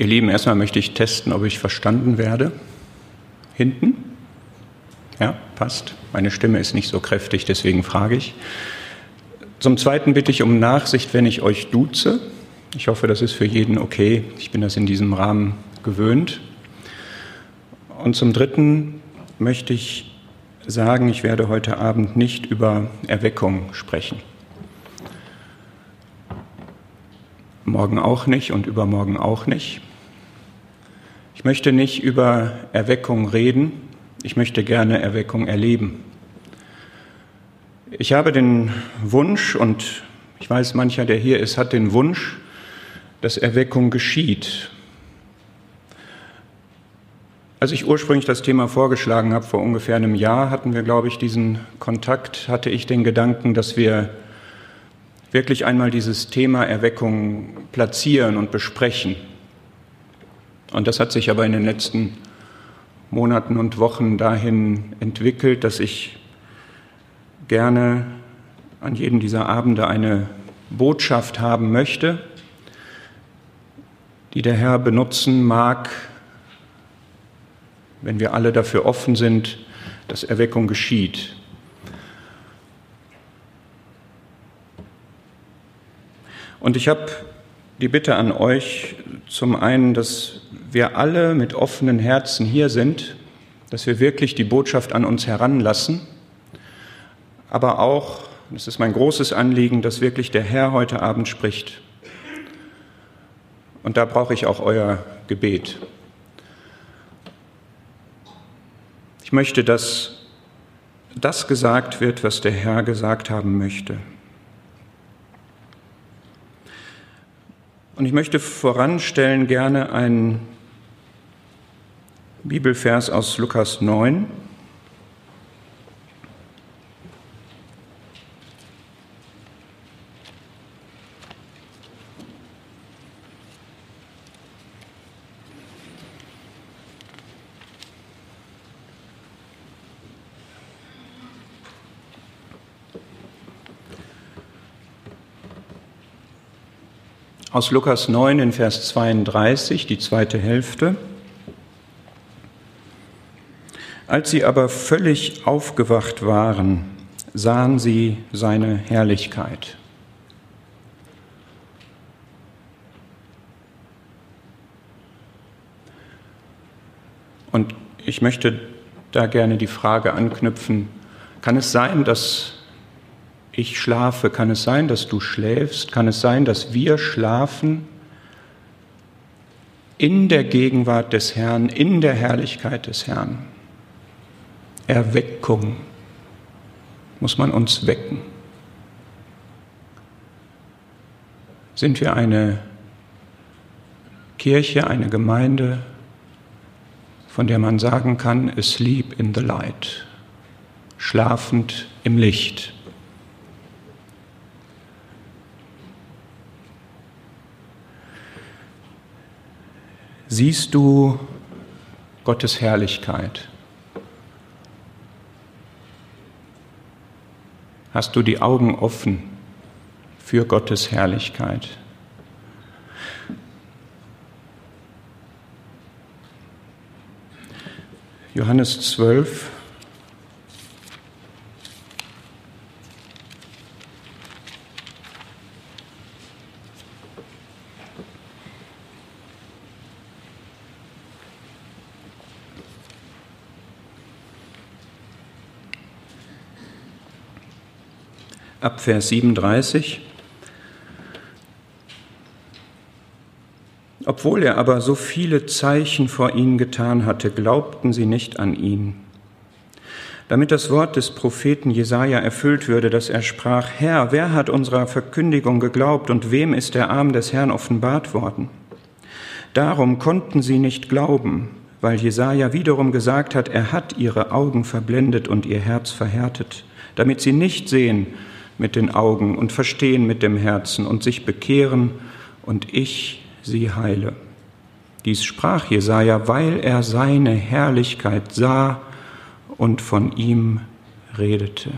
Ihr Lieben, erstmal möchte ich testen, ob ich verstanden werde. Hinten? Ja, passt. Meine Stimme ist nicht so kräftig, deswegen frage ich. Zum Zweiten bitte ich um Nachsicht, wenn ich euch duze. Ich hoffe, das ist für jeden okay. Ich bin das in diesem Rahmen gewöhnt. Und zum Dritten möchte ich sagen, ich werde heute Abend nicht über Erweckung sprechen. Morgen auch nicht und übermorgen auch nicht. Ich möchte nicht über Erweckung reden, ich möchte gerne Erweckung erleben. Ich habe den Wunsch, und ich weiß, mancher, der hier ist, hat den Wunsch, dass Erweckung geschieht. Als ich ursprünglich das Thema vorgeschlagen habe, vor ungefähr einem Jahr hatten wir, glaube ich, diesen Kontakt, hatte ich den Gedanken, dass wir wirklich einmal dieses Thema Erweckung platzieren und besprechen. Und das hat sich aber in den letzten Monaten und Wochen dahin entwickelt, dass ich gerne an jedem dieser Abende eine Botschaft haben möchte, die der Herr benutzen mag, wenn wir alle dafür offen sind, dass Erweckung geschieht. Und ich habe die Bitte an euch, zum einen, dass wir alle mit offenen Herzen hier sind, dass wir wirklich die Botschaft an uns heranlassen, aber auch, das ist mein großes Anliegen, dass wirklich der Herr heute Abend spricht. Und da brauche ich auch euer Gebet. Ich möchte, dass das gesagt wird, was der Herr gesagt haben möchte. Und ich möchte voranstellen gerne einen Bibelvers aus Lukas 9. aus Lukas 9 in Vers 32, die zweite Hälfte. Als sie aber völlig aufgewacht waren, sahen sie seine Herrlichkeit. Und ich möchte da gerne die Frage anknüpfen, kann es sein, dass ich schlafe, kann es sein, dass du schläfst, kann es sein, dass wir schlafen in der Gegenwart des Herrn, in der Herrlichkeit des Herrn. Erweckung muss man uns wecken. Sind wir eine Kirche, eine Gemeinde, von der man sagen kann, asleep in the light, schlafend im Licht. Siehst du Gottes Herrlichkeit? Hast du die Augen offen für Gottes Herrlichkeit? Johannes 12, ab Vers 37. Obwohl er aber so viele Zeichen vor ihnen getan hatte, glaubten sie nicht an ihn. Damit das Wort des Propheten Jesaja erfüllt würde, dass er sprach: Herr, wer hat unserer Verkündigung geglaubt und wem ist der Arm des Herrn offenbart worden? Darum konnten sie nicht glauben, weil Jesaja wiederum gesagt hat: Er hat ihre Augen verblendet und ihr Herz verhärtet, damit sie nicht sehen mit den Augen und verstehen mit dem Herzen und sich bekehren und ich sie heile. Dies sprach Jesaja, weil er seine Herrlichkeit sah und von ihm redete.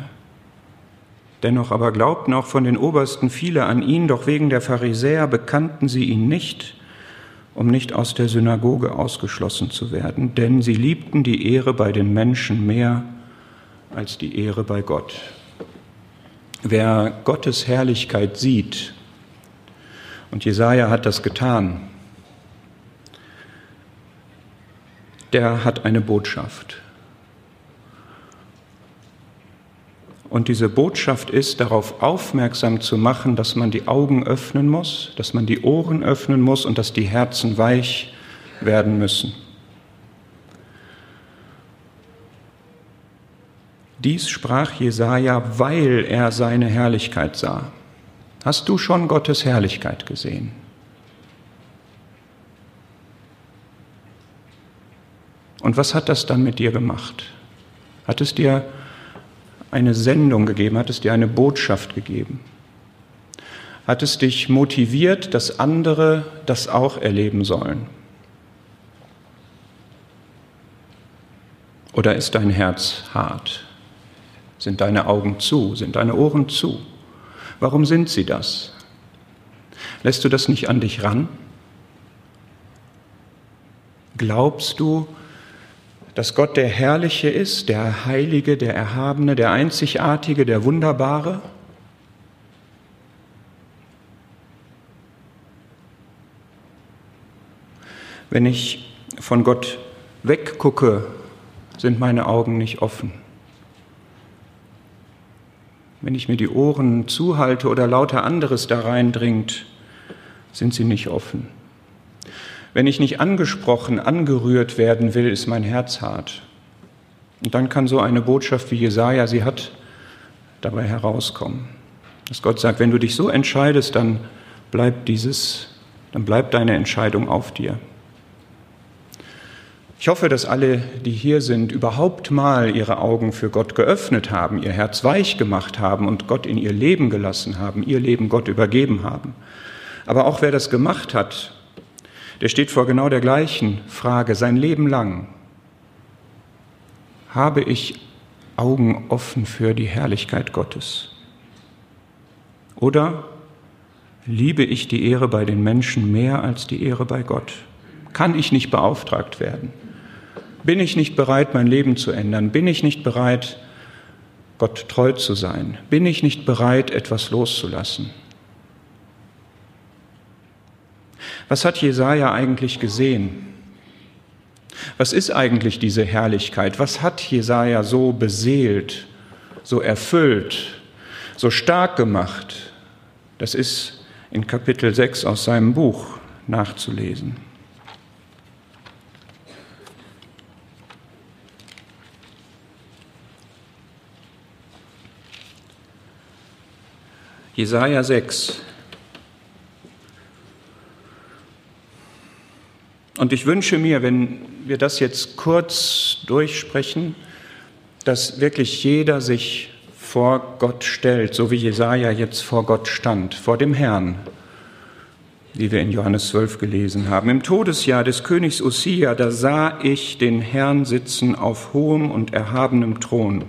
Dennoch aber glaubten auch von den Obersten viele an ihn, doch wegen der Pharisäer bekannten sie ihn nicht um nicht aus der Synagoge ausgeschlossen zu werden, denn sie liebten die Ehre bei den Menschen mehr als die Ehre bei Gott. Wer Gottes Herrlichkeit sieht, und Jesaja hat das getan, der hat eine Botschaft. Und diese Botschaft ist, darauf aufmerksam zu machen, dass man die Augen öffnen muss, dass man die Ohren öffnen muss und dass die Herzen weich werden müssen. Dies sprach Jesaja, weil er seine Herrlichkeit sah. Hast du schon Gottes Herrlichkeit gesehen? Und was hat das dann mit dir gemacht? Hat es dir eine Sendung gegeben? Hat es dir eine Botschaft gegeben? Hat es dich motiviert, dass andere das auch erleben sollen? Oder ist dein Herz hart? Sind deine Augen zu? Sind deine Ohren zu? Warum sind sie das? Lässt du das nicht an dich ran? Glaubst du, dass Gott der Herrliche ist, der Heilige, der Erhabene, der Einzigartige, der Wunderbare? Wenn ich von Gott weggucke, sind meine Augen nicht offen. Wenn ich mir die Ohren zuhalte oder lauter anderes da reindringt, sind sie nicht offen. Wenn ich nicht angesprochen, angerührt werden will, ist mein Herz hart. Und dann kann so eine Botschaft wie Jesaja sie hat, dabei herauskommen. Dass Gott sagt, wenn du dich so entscheidest, dann bleibt dieses, dann bleibt deine Entscheidung auf dir. Ich hoffe, dass alle, die hier sind, überhaupt mal ihre Augen für Gott geöffnet haben, ihr Herz weich gemacht haben und Gott in ihr Leben gelassen haben, ihr Leben Gott übergeben haben. Aber auch wer das gemacht hat, der steht vor genau der gleichen Frage sein Leben lang. Habe ich Augen offen für die Herrlichkeit Gottes? Oder liebe ich die Ehre bei den Menschen mehr als die Ehre bei Gott? Kann ich nicht beauftragt werden? Bin ich nicht bereit, mein Leben zu ändern? Bin ich nicht bereit, Gott treu zu sein? Bin ich nicht bereit, etwas loszulassen? Was hat Jesaja eigentlich gesehen? Was ist eigentlich diese Herrlichkeit? Was hat Jesaja so beseelt, so erfüllt, so stark gemacht? Das ist in Kapitel 6 aus seinem Buch nachzulesen. Jesaja 6, Und ich wünsche mir, wenn wir das jetzt kurz durchsprechen, dass wirklich jeder sich vor Gott stellt, so wie Jesaja jetzt vor Gott stand, vor dem Herrn, wie wir in Johannes 12 gelesen haben. Im Todesjahr des Königs Usia, da sah ich den Herrn sitzen auf hohem und erhabenem Thron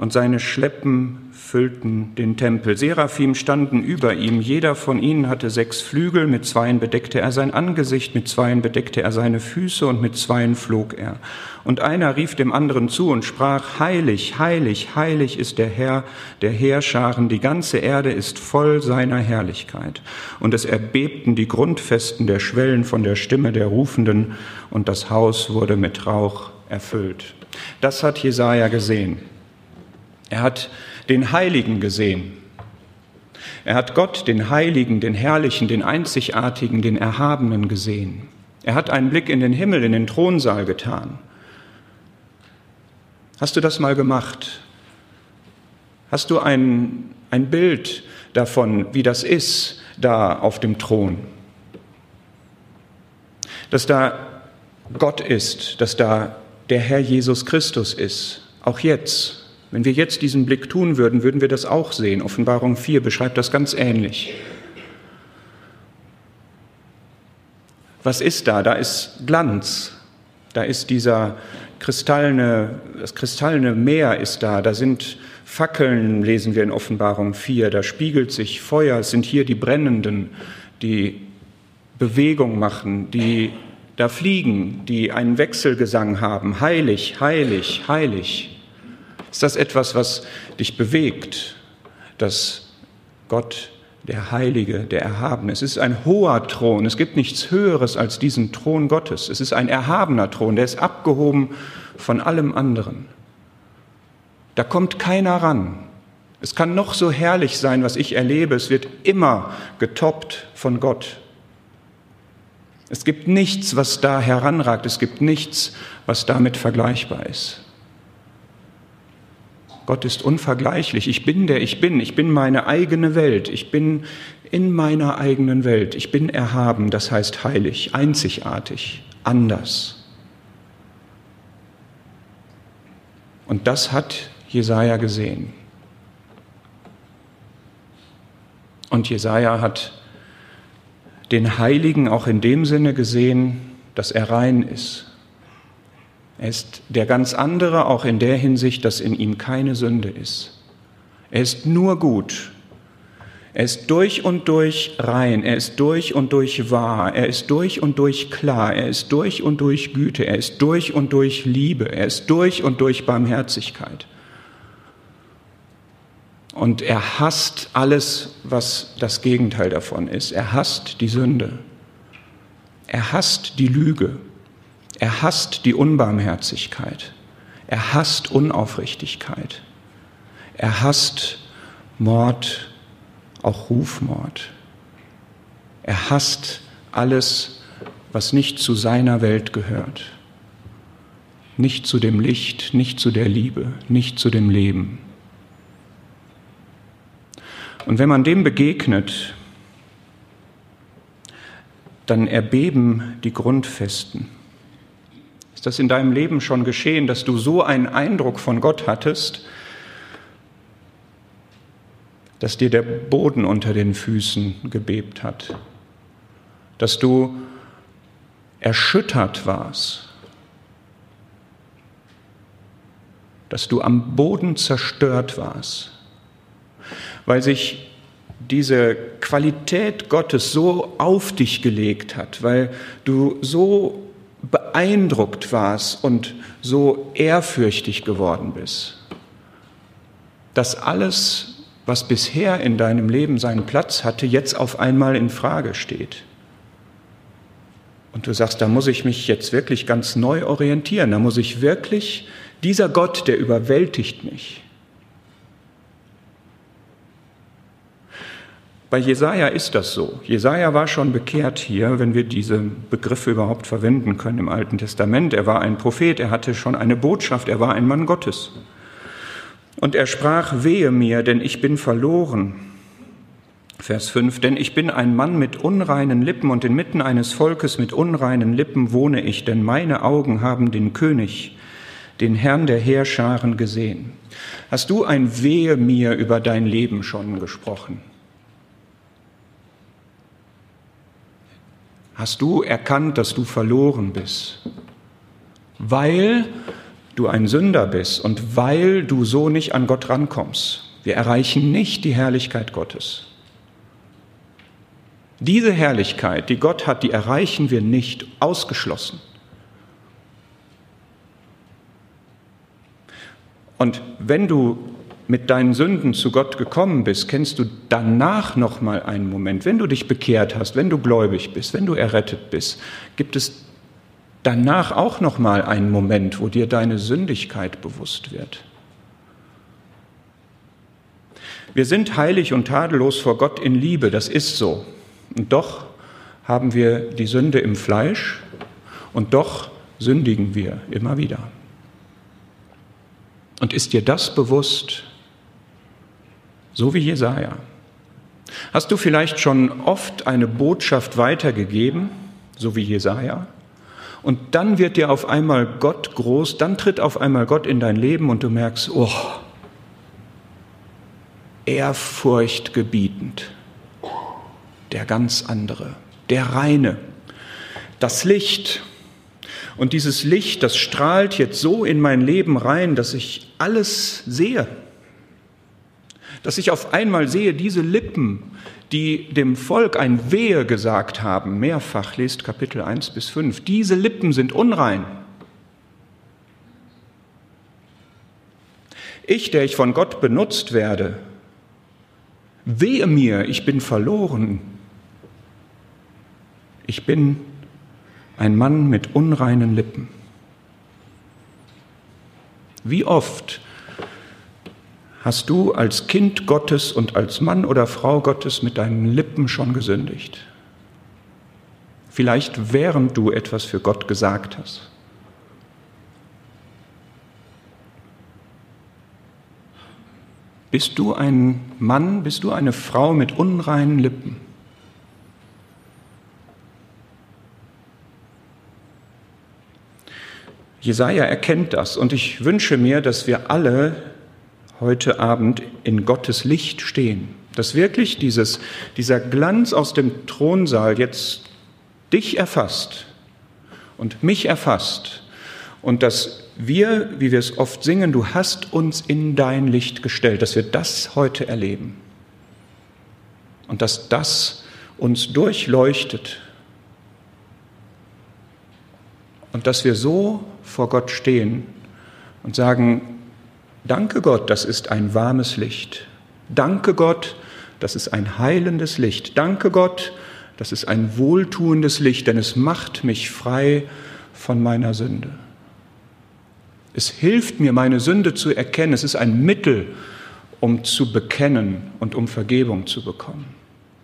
und seine Schleppen füllten den Tempel. Seraphim standen über ihm, jeder von ihnen hatte sechs Flügel, mit zweien bedeckte er sein Angesicht, mit zweien bedeckte er seine Füße und mit zweien flog er. Und einer rief dem anderen zu und sprach, Heilig, heilig, heilig ist der Herr der Heerscharen, die ganze Erde ist voll seiner Herrlichkeit. Und es erbebten die Grundfesten der Schwellen von der Stimme der Rufenden, und das Haus wurde mit Rauch erfüllt. Das hat Jesaja gesehen. Er hat den Heiligen gesehen. Er hat Gott, den Heiligen, den Herrlichen, den Einzigartigen, den Erhabenen gesehen. Er hat einen Blick in den Himmel, in den Thronsaal getan. Hast du das mal gemacht? Hast du ein, ein Bild davon, wie das ist, da auf dem Thron? Dass da Gott ist, dass da der Herr Jesus Christus ist, auch jetzt. Wenn wir jetzt diesen Blick tun würden, würden wir das auch sehen. Offenbarung 4 beschreibt das ganz ähnlich. Was ist da? Da ist Glanz. Da ist dieser kristallene, das kristallene Meer ist da. Da sind Fackeln, lesen wir in Offenbarung 4. Da spiegelt sich Feuer. Es sind hier die Brennenden, die Bewegung machen, die da fliegen, die einen Wechselgesang haben, heilig, heilig, heilig. Ist das etwas, was dich bewegt, dass Gott der Heilige, der Erhabene. Es ist ein hoher Thron. Es gibt nichts Höheres als diesen Thron Gottes. Es ist ein erhabener Thron, der ist abgehoben von allem anderen. Da kommt keiner ran. Es kann noch so herrlich sein, was ich erlebe. Es wird immer getoppt von Gott. Es gibt nichts, was da heranragt. Es gibt nichts, was damit vergleichbar ist. Gott ist unvergleichlich. Ich bin der ich bin. Ich bin meine eigene Welt. Ich bin in meiner eigenen Welt. Ich bin erhaben, das heißt heilig, einzigartig, anders. Und das hat Jesaja gesehen. Und Jesaja hat den Heiligen auch in dem Sinne gesehen, dass er rein ist, er ist der ganz andere auch in der Hinsicht, dass in ihm keine Sünde ist. Er ist nur gut. Er ist durch und durch rein, er ist durch und durch wahr, er ist durch und durch klar, er ist durch und durch Güte, er ist durch und durch Liebe, er ist durch und durch Barmherzigkeit. Und er hasst alles, was das Gegenteil davon ist. Er hasst die Sünde. Er hasst die Lüge. Er hasst die Unbarmherzigkeit. Er hasst Unaufrichtigkeit. Er hasst Mord, auch Rufmord. Er hasst alles, was nicht zu seiner Welt gehört. Nicht zu dem Licht, nicht zu der Liebe, nicht zu dem Leben. Und wenn man dem begegnet, dann erbeben die Grundfesten. Ist das in deinem Leben schon geschehen, dass du so einen Eindruck von Gott hattest, dass dir der Boden unter den Füßen gebebt hat, dass du erschüttert warst, dass du am Boden zerstört warst, weil sich diese Qualität Gottes so auf dich gelegt hat, weil du so beeindruckt warst und so ehrfürchtig geworden bist, dass alles, was bisher in deinem Leben seinen Platz hatte, jetzt auf einmal in Frage steht. Und du sagst, da muss ich mich jetzt wirklich ganz neu orientieren, da muss ich wirklich, dieser Gott, der überwältigt mich, Bei Jesaja ist das so. Jesaja war schon bekehrt hier, wenn wir diese Begriffe überhaupt verwenden können im Alten Testament. Er war ein Prophet, er hatte schon eine Botschaft, er war ein Mann Gottes. Und er sprach, wehe mir, denn ich bin verloren. Vers 5, denn ich bin ein Mann mit unreinen Lippen und inmitten eines Volkes mit unreinen Lippen wohne ich, denn meine Augen haben den König, den Herrn der Heerscharen gesehen. Hast du ein Wehe mir über dein Leben schon gesprochen? Hast du erkannt, dass du verloren bist, weil du ein Sünder bist und weil du so nicht an Gott rankommst. Wir erreichen nicht die Herrlichkeit Gottes. Diese Herrlichkeit, die Gott hat, die erreichen wir nicht ausgeschlossen. Und wenn du mit deinen Sünden zu Gott gekommen bist, kennst du danach noch mal einen Moment, wenn du dich bekehrt hast, wenn du gläubig bist, wenn du errettet bist, gibt es danach auch noch mal einen Moment, wo dir deine Sündigkeit bewusst wird. Wir sind heilig und tadellos vor Gott in Liebe, das ist so. Und doch haben wir die Sünde im Fleisch und doch sündigen wir immer wieder. Und ist dir das bewusst, so wie Jesaja. Hast du vielleicht schon oft eine Botschaft weitergegeben, so wie Jesaja? Und dann wird dir auf einmal Gott groß, dann tritt auf einmal Gott in dein Leben und du merkst, oh, ehrfurchtgebietend, der ganz andere, der reine, das Licht. Und dieses Licht, das strahlt jetzt so in mein Leben rein, dass ich alles sehe, Dass ich auf einmal sehe, diese Lippen, die dem Volk ein Wehe gesagt haben, mehrfach lest Kapitel 1 bis 5, diese Lippen sind unrein. Ich, der ich von Gott benutzt werde, wehe mir, ich bin verloren. Ich bin ein Mann mit unreinen Lippen. Wie oft hast du als Kind Gottes und als Mann oder Frau Gottes mit deinen Lippen schon gesündigt? Vielleicht während du etwas für Gott gesagt hast. Bist du ein Mann, bist du eine Frau mit unreinen Lippen? Jesaja erkennt das und ich wünsche mir, dass wir alle heute Abend in Gottes Licht stehen. Dass wirklich dieses, dieser Glanz aus dem Thronsaal jetzt dich erfasst und mich erfasst. Und dass wir, wie wir es oft singen, du hast uns in dein Licht gestellt, dass wir das heute erleben. Und dass das uns durchleuchtet. Und dass wir so vor Gott stehen und sagen, danke Gott, das ist ein warmes Licht. Danke Gott, das ist ein heilendes Licht. Danke Gott, das ist ein wohltuendes Licht, denn es macht mich frei von meiner Sünde. Es hilft mir, meine Sünde zu erkennen. Es ist ein Mittel, um zu bekennen und um Vergebung zu bekommen.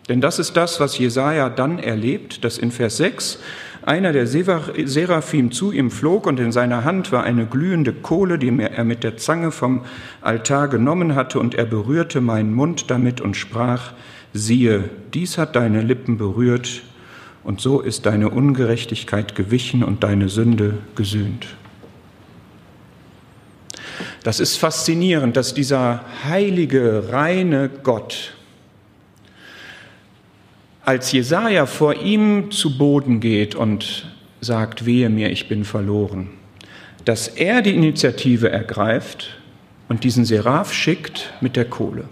Denn das ist das, was Jesaja dann erlebt, dass in Vers 6 einer der Seraphim zu ihm flog und in seiner Hand war eine glühende Kohle, die er mit der Zange vom Altar genommen hatte und er berührte meinen Mund damit und sprach, siehe, dies hat deine Lippen berührt und so ist deine Ungerechtigkeit gewichen und deine Sünde gesühnt. Das ist faszinierend, dass dieser heilige, reine Gott, als Jesaja vor ihm zu Boden geht und sagt, wehe mir, ich bin verloren, dass er die Initiative ergreift und diesen Seraph schickt mit der Kohle.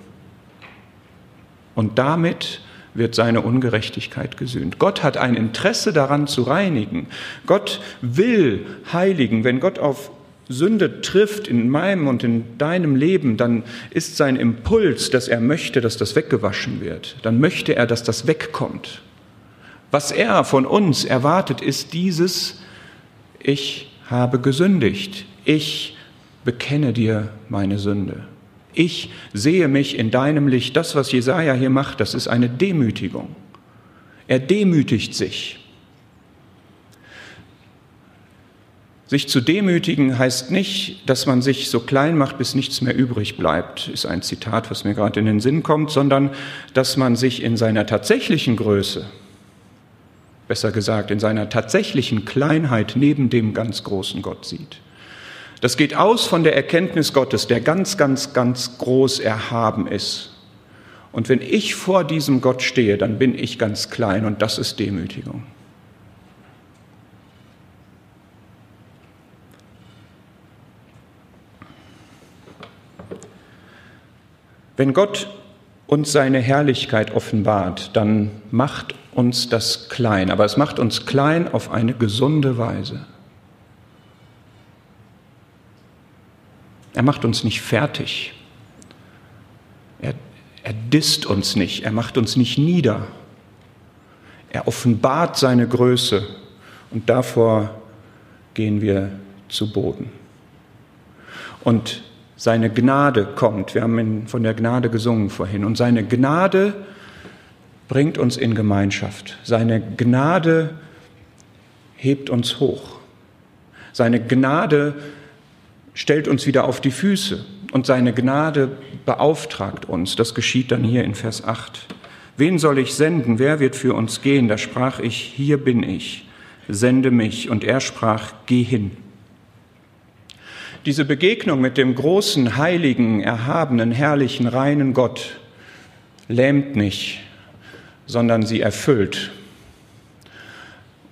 Und damit wird seine Ungerechtigkeit gesühnt. Gott hat ein Interesse daran zu reinigen. Gott will heiligen. Wenn Gott auf Sünde trifft in meinem und in deinem Leben, dann ist sein Impuls, dass er möchte, dass das weggewaschen wird. Dann möchte er, dass das wegkommt. Was er von uns erwartet, ist dieses, ich habe gesündigt. Ich bekenne dir meine Sünde. Ich sehe mich in deinem Licht. Das, was Jesaja hier macht, das ist eine Demütigung. Er demütigt sich. Sich zu demütigen heißt nicht, dass man sich so klein macht, bis nichts mehr übrig bleibt, ist ein Zitat, was mir gerade in den Sinn kommt, sondern dass man sich in seiner tatsächlichen Größe, besser gesagt in seiner tatsächlichen Kleinheit neben dem ganz großen Gott sieht. Das geht aus von der Erkenntnis Gottes, der ganz, ganz, ganz groß erhaben ist. Und wenn ich vor diesem Gott stehe, dann bin ich ganz klein und das ist Demütigung. Wenn Gott uns seine Herrlichkeit offenbart, dann macht uns das klein, aber es macht uns klein auf eine gesunde Weise. Er macht uns nicht fertig. Er, er disst uns nicht, er macht uns nicht nieder. Er offenbart seine Größe und davor gehen wir zu Boden. Und seine Gnade kommt. Wir haben von der Gnade gesungen vorhin. Und seine Gnade bringt uns in Gemeinschaft. Seine Gnade hebt uns hoch. Seine Gnade stellt uns wieder auf die Füße. Und seine Gnade beauftragt uns. Das geschieht dann hier in Vers 8. Wen soll ich senden? Wer wird für uns gehen? Da sprach ich, hier bin ich, sende mich. Und er sprach, geh hin. Diese Begegnung mit dem großen, heiligen, erhabenen, herrlichen, reinen Gott lähmt nicht, sondern sie erfüllt.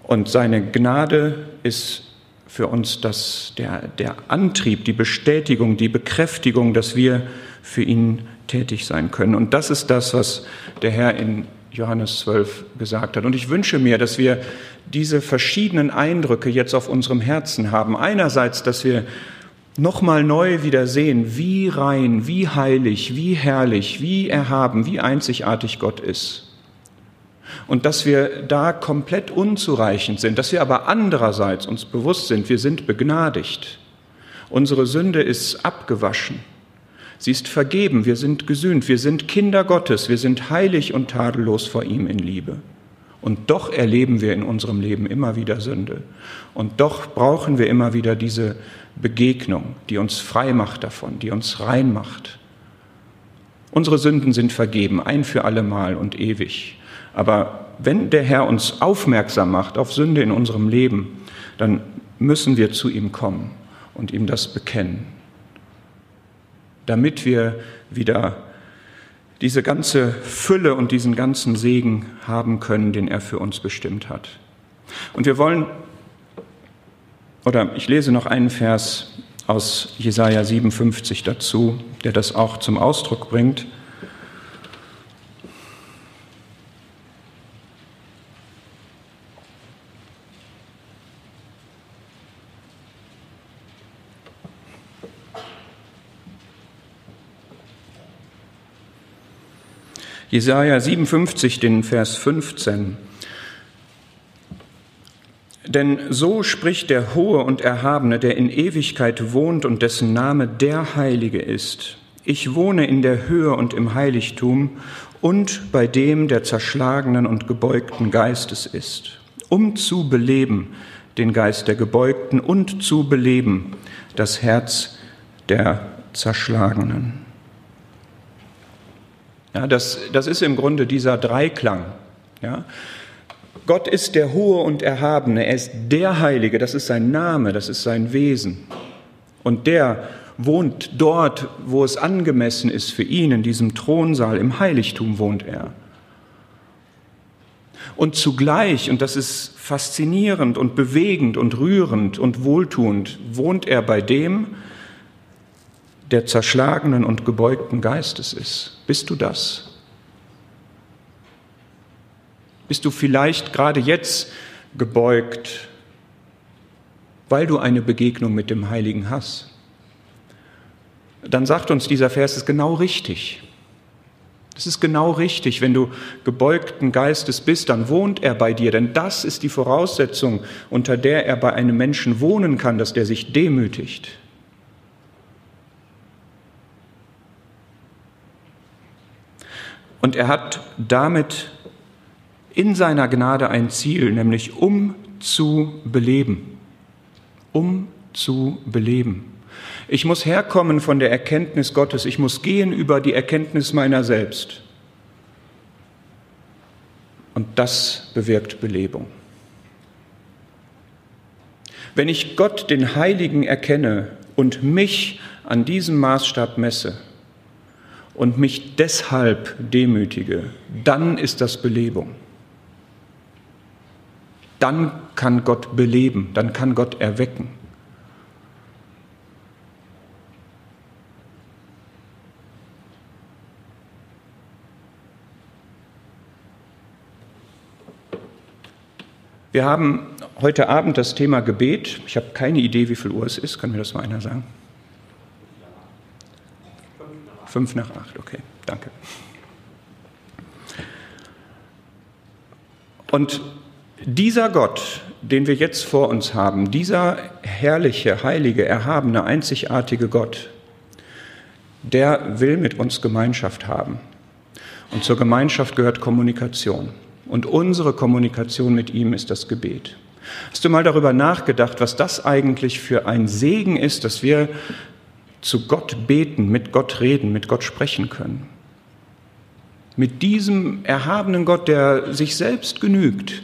Und seine Gnade ist für uns das, der, der Antrieb, die Bestätigung, die Bekräftigung, dass wir für ihn tätig sein können. Und das ist das, was der Herr in Johannes 12 gesagt hat. Und ich wünsche mir, dass wir diese verschiedenen Eindrücke jetzt auf unserem Herzen haben. Einerseits, dass wir nochmal neu wieder sehen, wie rein, wie heilig, wie herrlich, wie erhaben, wie einzigartig Gott ist. Und dass wir da komplett unzureichend sind, dass wir aber andererseits uns bewusst sind, wir sind begnadigt. Unsere Sünde ist abgewaschen. Sie ist vergeben, wir sind gesühnt, wir sind Kinder Gottes, wir sind heilig und tadellos vor ihm in Liebe. Und doch erleben wir in unserem Leben immer wieder Sünde. Und doch brauchen wir immer wieder diese Begegnung, die uns frei macht davon, die uns rein macht. Unsere Sünden sind vergeben, ein für allemal und ewig. Aber wenn der Herr uns aufmerksam macht auf Sünde in unserem Leben, dann müssen wir zu ihm kommen und ihm das bekennen damit wir wieder diese ganze Fülle und diesen ganzen Segen haben können, den er für uns bestimmt hat. Und wir wollen, oder ich lese noch einen Vers aus Jesaja 57 dazu, der das auch zum Ausdruck bringt. Jesaja 57, den Vers 15. Denn so spricht der Hohe und Erhabene, der in Ewigkeit wohnt und dessen Name der Heilige ist. Ich wohne in der Höhe und im Heiligtum und bei dem, der zerschlagenen und gebeugten Geistes ist, um zu beleben den Geist der Gebeugten und zu beleben das Herz der Zerschlagenen. Ja, das, das ist im Grunde dieser Dreiklang. Ja. Gott ist der Hohe und Erhabene, er ist der Heilige, das ist sein Name, das ist sein Wesen. Und der wohnt dort, wo es angemessen ist für ihn, in diesem Thronsaal, im Heiligtum wohnt er. Und zugleich, und das ist faszinierend und bewegend und rührend und wohltuend, wohnt er bei dem, der zerschlagenen und gebeugten Geistes ist. Bist du das? Bist du vielleicht gerade jetzt gebeugt, weil du eine Begegnung mit dem Heiligen hast? Dann sagt uns dieser Vers, es ist genau richtig. Es ist genau richtig, wenn du gebeugten Geistes bist, dann wohnt er bei dir, denn das ist die Voraussetzung, unter der er bei einem Menschen wohnen kann, dass der sich demütigt. Und er hat damit in seiner Gnade ein Ziel, nämlich um zu beleben. Um zu beleben. Ich muss herkommen von der Erkenntnis Gottes. Ich muss gehen über die Erkenntnis meiner selbst. Und das bewirkt Belebung. Wenn ich Gott, den Heiligen, erkenne und mich an diesem Maßstab messe, und mich deshalb demütige, dann ist das Belebung. Dann kann Gott beleben, dann kann Gott erwecken. Wir haben heute Abend das Thema Gebet. Ich habe keine Idee, wie viel Uhr es ist. Kann mir das mal einer sagen? Fünf nach acht, okay, danke. Und dieser Gott, den wir jetzt vor uns haben, dieser herrliche, heilige, erhabene, einzigartige Gott, der will mit uns Gemeinschaft haben. Und zur Gemeinschaft gehört Kommunikation. Und unsere Kommunikation mit ihm ist das Gebet. Hast du mal darüber nachgedacht, was das eigentlich für ein Segen ist, dass wir zu Gott beten, mit Gott reden, mit Gott sprechen können. Mit diesem erhabenen Gott, der sich selbst genügt,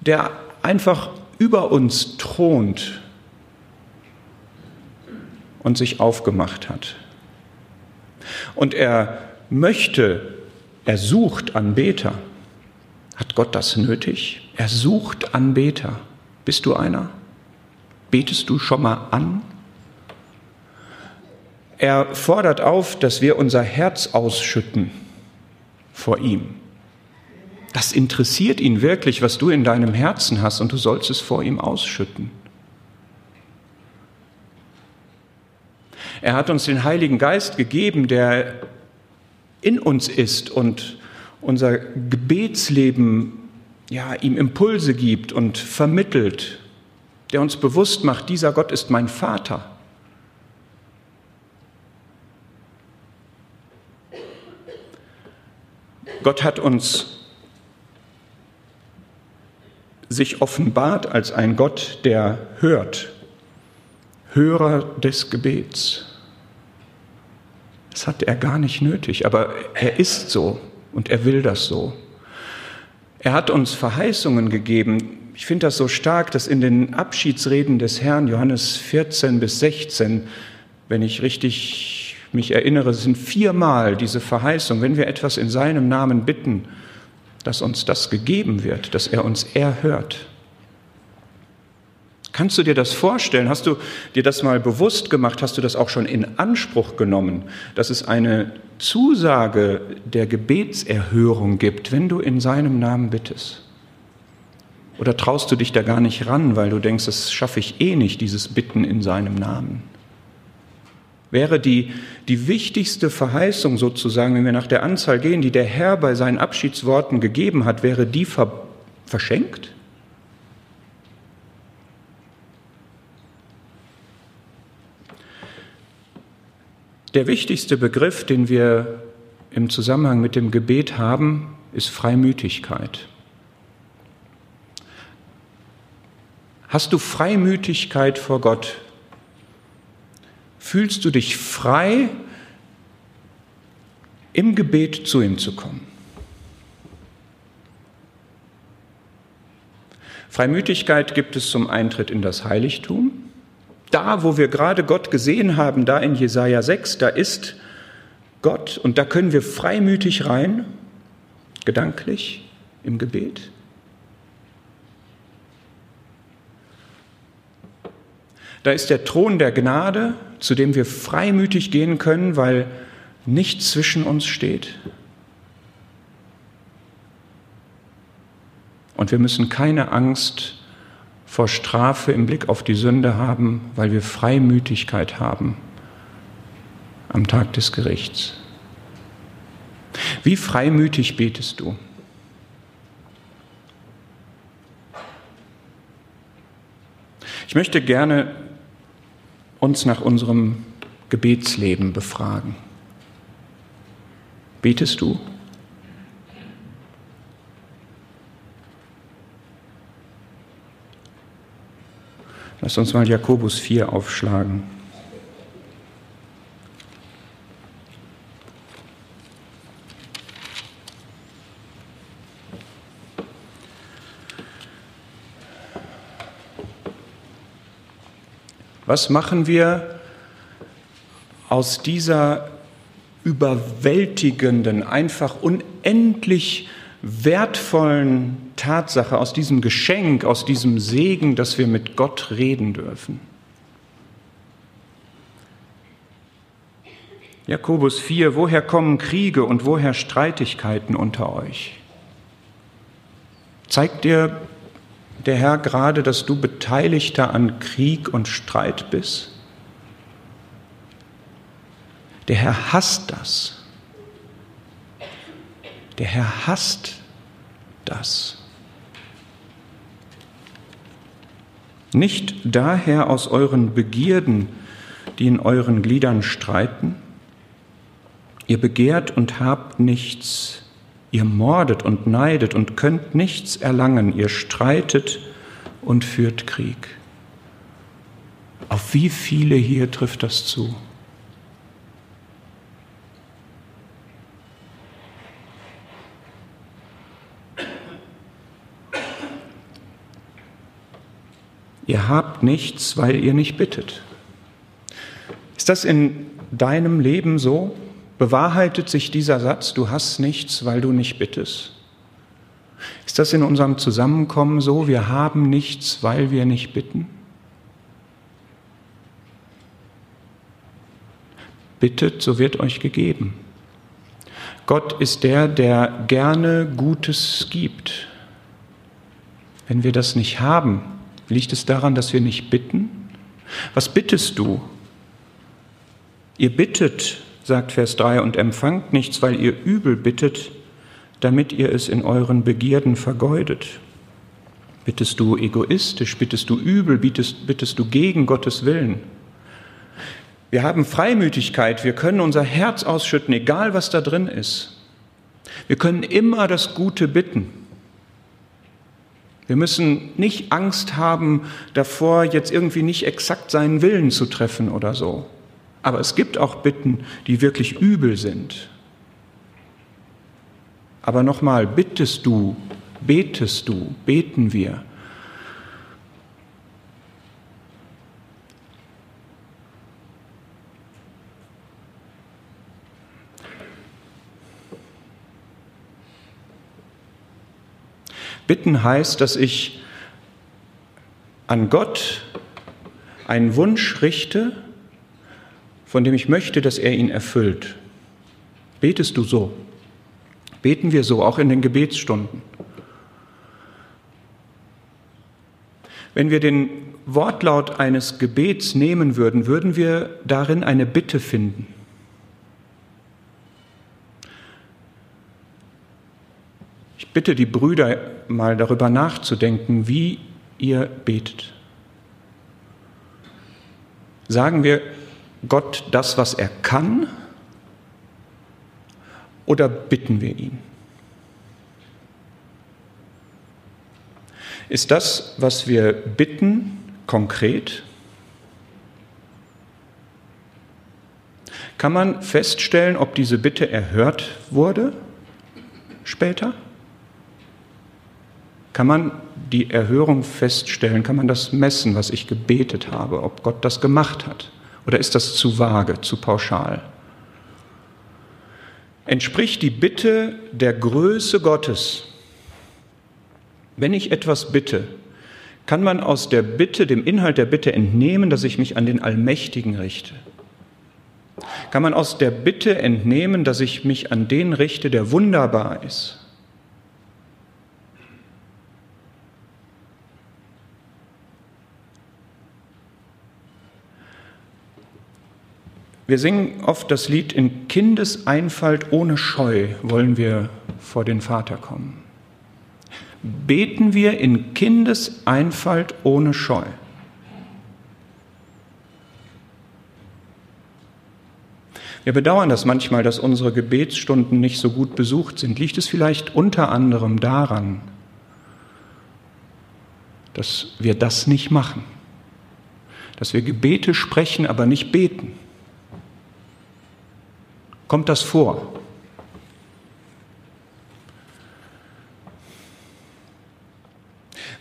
der einfach über uns thront und sich aufgemacht hat. Und er möchte, er sucht Anbeter. Hat Gott das nötig? Er sucht Anbeter. Bist du einer? Betest du schon mal an? Er fordert auf, dass wir unser Herz ausschütten vor ihm. Das interessiert ihn wirklich, was du in deinem Herzen hast, und du sollst es vor ihm ausschütten. Er hat uns den Heiligen Geist gegeben, der in uns ist und unser Gebetsleben ja, ihm Impulse gibt und vermittelt, der uns bewusst macht, dieser Gott ist mein Vater. Gott hat uns sich offenbart als ein Gott, der hört, Hörer des Gebets. Das hat er gar nicht nötig, aber er ist so und er will das so. Er hat uns Verheißungen gegeben. Ich finde das so stark, dass in den Abschiedsreden des Herrn, Johannes 14 bis 16, wenn ich richtig mich erinnere, sind viermal diese Verheißung, wenn wir etwas in seinem Namen bitten, dass uns das gegeben wird, dass er uns erhört. Kannst du dir das vorstellen? Hast du dir das mal bewusst gemacht? Hast du das auch schon in Anspruch genommen, dass es eine Zusage der Gebetserhörung gibt, wenn du in seinem Namen bittest? Oder traust du dich da gar nicht ran, weil du denkst, das schaffe ich eh nicht, dieses Bitten in seinem Namen? Wäre die, die wichtigste Verheißung sozusagen, wenn wir nach der Anzahl gehen, die der Herr bei seinen Abschiedsworten gegeben hat, wäre die ver verschenkt? Der wichtigste Begriff, den wir im Zusammenhang mit dem Gebet haben, ist Freimütigkeit. Hast du Freimütigkeit vor Gott? Fühlst du dich frei, im Gebet zu ihm zu kommen? Freimütigkeit gibt es zum Eintritt in das Heiligtum. Da, wo wir gerade Gott gesehen haben, da in Jesaja 6, da ist Gott und da können wir freimütig rein, gedanklich im Gebet. Da ist der Thron der Gnade, zu dem wir freimütig gehen können, weil nichts zwischen uns steht. Und wir müssen keine Angst vor Strafe im Blick auf die Sünde haben, weil wir Freimütigkeit haben am Tag des Gerichts. Wie freimütig betest du? Ich möchte gerne uns nach unserem Gebetsleben befragen. Betest du? Lass uns mal Jakobus 4 aufschlagen. Was machen wir aus dieser überwältigenden, einfach unendlich wertvollen Tatsache, aus diesem Geschenk, aus diesem Segen, dass wir mit Gott reden dürfen. Jakobus 4, woher kommen Kriege und woher Streitigkeiten unter euch? Zeigt dir der Herr gerade, dass du Beteiligter an Krieg und Streit bist? Der Herr hasst das. Der Herr hasst das. Nicht daher aus euren Begierden, die in euren Gliedern streiten. Ihr begehrt und habt nichts. Ihr mordet und neidet und könnt nichts erlangen. Ihr streitet und führt Krieg. Auf wie viele hier trifft das zu? Ihr habt nichts, weil ihr nicht bittet. Ist das in deinem Leben so? Bewahrheitet sich dieser Satz, du hast nichts, weil du nicht bittest? Ist das in unserem Zusammenkommen so, wir haben nichts, weil wir nicht bitten? Bittet, so wird euch gegeben. Gott ist der, der gerne Gutes gibt. Wenn wir das nicht haben, liegt es daran, dass wir nicht bitten? Was bittest du? Ihr bittet, sagt Vers 3, und empfangt nichts, weil ihr übel bittet, damit ihr es in euren Begierden vergeudet. Bittest du egoistisch, bittest du übel, bittest, bittest du gegen Gottes Willen? Wir haben Freimütigkeit, wir können unser Herz ausschütten, egal was da drin ist. Wir können immer das Gute bitten. Wir müssen nicht Angst haben davor, jetzt irgendwie nicht exakt seinen Willen zu treffen oder so. Aber es gibt auch Bitten, die wirklich übel sind. Aber nochmal, bittest du, betest du, beten wir. Bitten heißt, dass ich an Gott einen Wunsch richte, von dem ich möchte, dass er ihn erfüllt. Betest du so? Beten wir so, auch in den Gebetsstunden? Wenn wir den Wortlaut eines Gebets nehmen würden, würden wir darin eine Bitte finden. Ich bitte die Brüder mal darüber nachzudenken, wie ihr betet. Sagen wir Gott das, was er kann, oder bitten wir ihn? Ist das, was wir bitten, konkret? Kann man feststellen, ob diese Bitte erhört wurde später? Kann man die Erhörung feststellen? Kann man das messen, was ich gebetet habe, ob Gott das gemacht hat? Oder ist das zu vage, zu pauschal? Entspricht die Bitte der Größe Gottes wenn ich etwas bitte, kann man aus der Bitte, dem Inhalt der Bitte entnehmen, dass ich mich an den Allmächtigen richte? Kann man aus der Bitte entnehmen, dass ich mich an den richte, der wunderbar ist? Wir singen oft das Lied in Kindeseinfalt ohne Scheu wollen wir vor den Vater kommen beten wir in Kindeseinfalt ohne Scheu. Wir bedauern das manchmal, dass unsere Gebetsstunden nicht so gut besucht sind. Liegt es vielleicht unter anderem daran, dass wir das nicht machen, dass wir Gebete sprechen, aber nicht beten? Kommt das vor?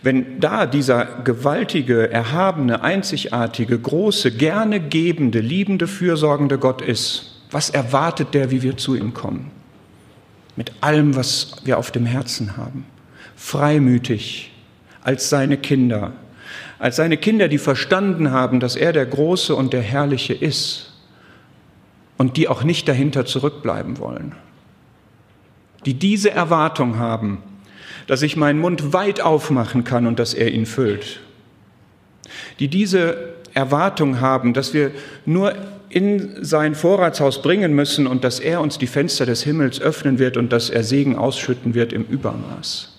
Wenn da dieser gewaltige, erhabene, einzigartige, große, gerne gebende, liebende, fürsorgende Gott ist, was erwartet der, wie wir zu ihm kommen? Mit allem, was wir auf dem Herzen haben. Freimütig, als seine Kinder, als seine Kinder, die verstanden haben, dass er der Große und der Herrliche ist und die auch nicht dahinter zurückbleiben wollen. Die diese Erwartung haben, dass ich meinen Mund weit aufmachen kann und dass er ihn füllt. Die diese Erwartung haben, dass wir nur in sein Vorratshaus bringen müssen und dass er uns die Fenster des Himmels öffnen wird und dass er Segen ausschütten wird im Übermaß.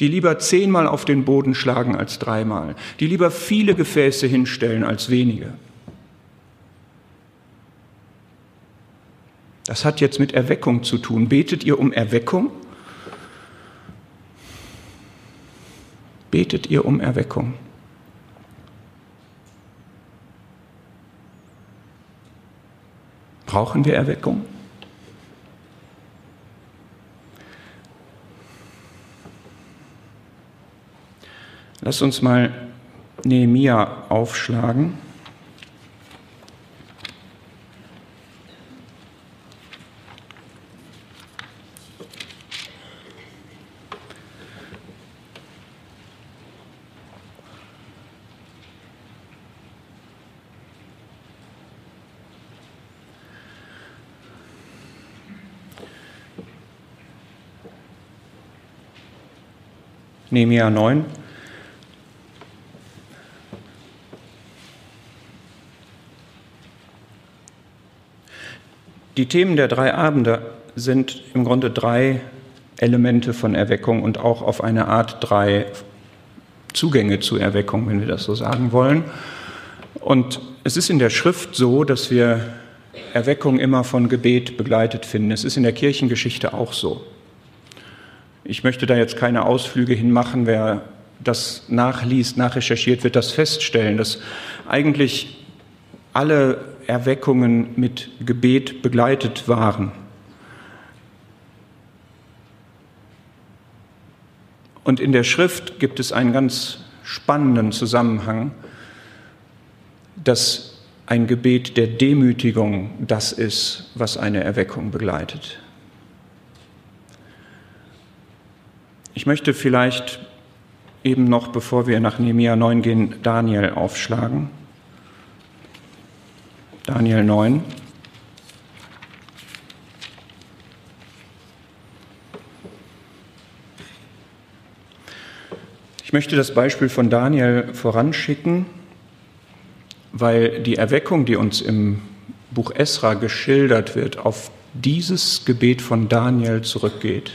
Die lieber zehnmal auf den Boden schlagen als dreimal. Die lieber viele Gefäße hinstellen als wenige. Das hat jetzt mit Erweckung zu tun. Betet ihr um Erweckung? betet ihr um Erweckung. Brauchen wir Erweckung? Lass uns mal Nehemia aufschlagen. Nehemiah 9. Die Themen der drei Abende sind im Grunde drei Elemente von Erweckung und auch auf eine Art drei Zugänge zu Erweckung, wenn wir das so sagen wollen. Und es ist in der Schrift so, dass wir Erweckung immer von Gebet begleitet finden. Es ist in der Kirchengeschichte auch so. Ich möchte da jetzt keine Ausflüge hinmachen. Wer das nachliest, nachrecherchiert, wird das feststellen, dass eigentlich alle Erweckungen mit Gebet begleitet waren. Und in der Schrift gibt es einen ganz spannenden Zusammenhang, dass ein Gebet der Demütigung das ist, was eine Erweckung begleitet. Ich möchte vielleicht eben noch, bevor wir nach Nehemiah 9 gehen, Daniel aufschlagen. Daniel 9. Ich möchte das Beispiel von Daniel voranschicken, weil die Erweckung, die uns im Buch Esra geschildert wird, auf dieses Gebet von Daniel zurückgeht.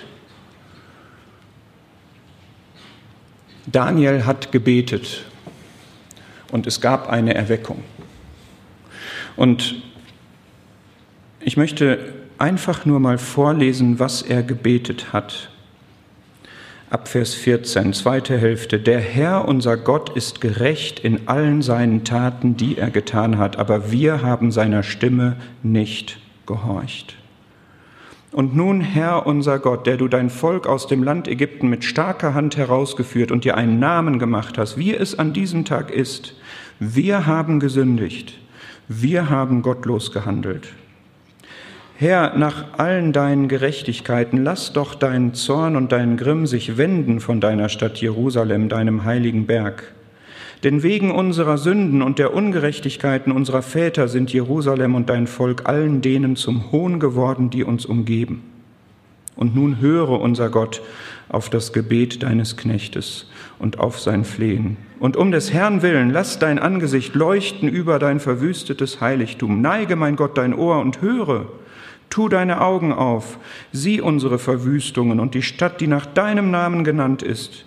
Daniel hat gebetet und es gab eine Erweckung. Und ich möchte einfach nur mal vorlesen, was er gebetet hat ab Vers 14, zweite Hälfte. Der Herr, unser Gott, ist gerecht in allen seinen Taten, die er getan hat, aber wir haben seiner Stimme nicht gehorcht. Und nun, Herr unser Gott, der du dein Volk aus dem Land Ägypten mit starker Hand herausgeführt und dir einen Namen gemacht hast, wie es an diesem Tag ist, wir haben gesündigt, wir haben gottlos gehandelt. Herr, nach allen deinen Gerechtigkeiten, lass doch deinen Zorn und deinen Grimm sich wenden von deiner Stadt Jerusalem, deinem heiligen Berg. Denn wegen unserer Sünden und der Ungerechtigkeiten unserer Väter sind Jerusalem und dein Volk allen denen zum Hohn geworden, die uns umgeben. Und nun höre, unser Gott, auf das Gebet deines Knechtes und auf sein Flehen. Und um des Herrn willen, lass dein Angesicht leuchten über dein verwüstetes Heiligtum. Neige, mein Gott, dein Ohr und höre. Tu deine Augen auf, sieh unsere Verwüstungen und die Stadt, die nach deinem Namen genannt ist.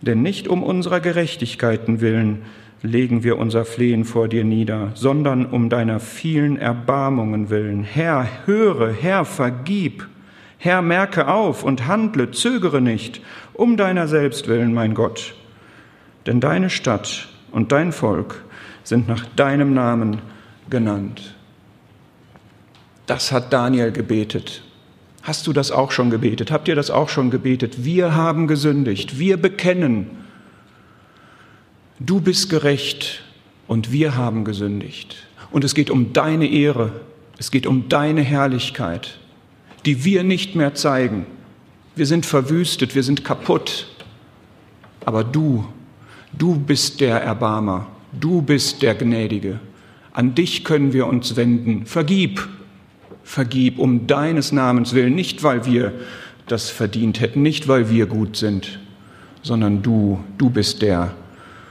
Denn nicht um unserer Gerechtigkeiten willen legen wir unser Flehen vor dir nieder, sondern um deiner vielen Erbarmungen willen. Herr, höre, Herr, vergib. Herr, merke auf und handle, zögere nicht, um deiner selbst willen, mein Gott. Denn deine Stadt und dein Volk sind nach deinem Namen genannt. Das hat Daniel gebetet. Hast du das auch schon gebetet? Habt ihr das auch schon gebetet? Wir haben gesündigt. Wir bekennen. Du bist gerecht und wir haben gesündigt. Und es geht um deine Ehre. Es geht um deine Herrlichkeit, die wir nicht mehr zeigen. Wir sind verwüstet, wir sind kaputt. Aber du, du bist der Erbarmer. Du bist der Gnädige. An dich können wir uns wenden. Vergib, vergib um deines Namens willen, nicht weil wir das verdient hätten, nicht weil wir gut sind, sondern du, du bist der,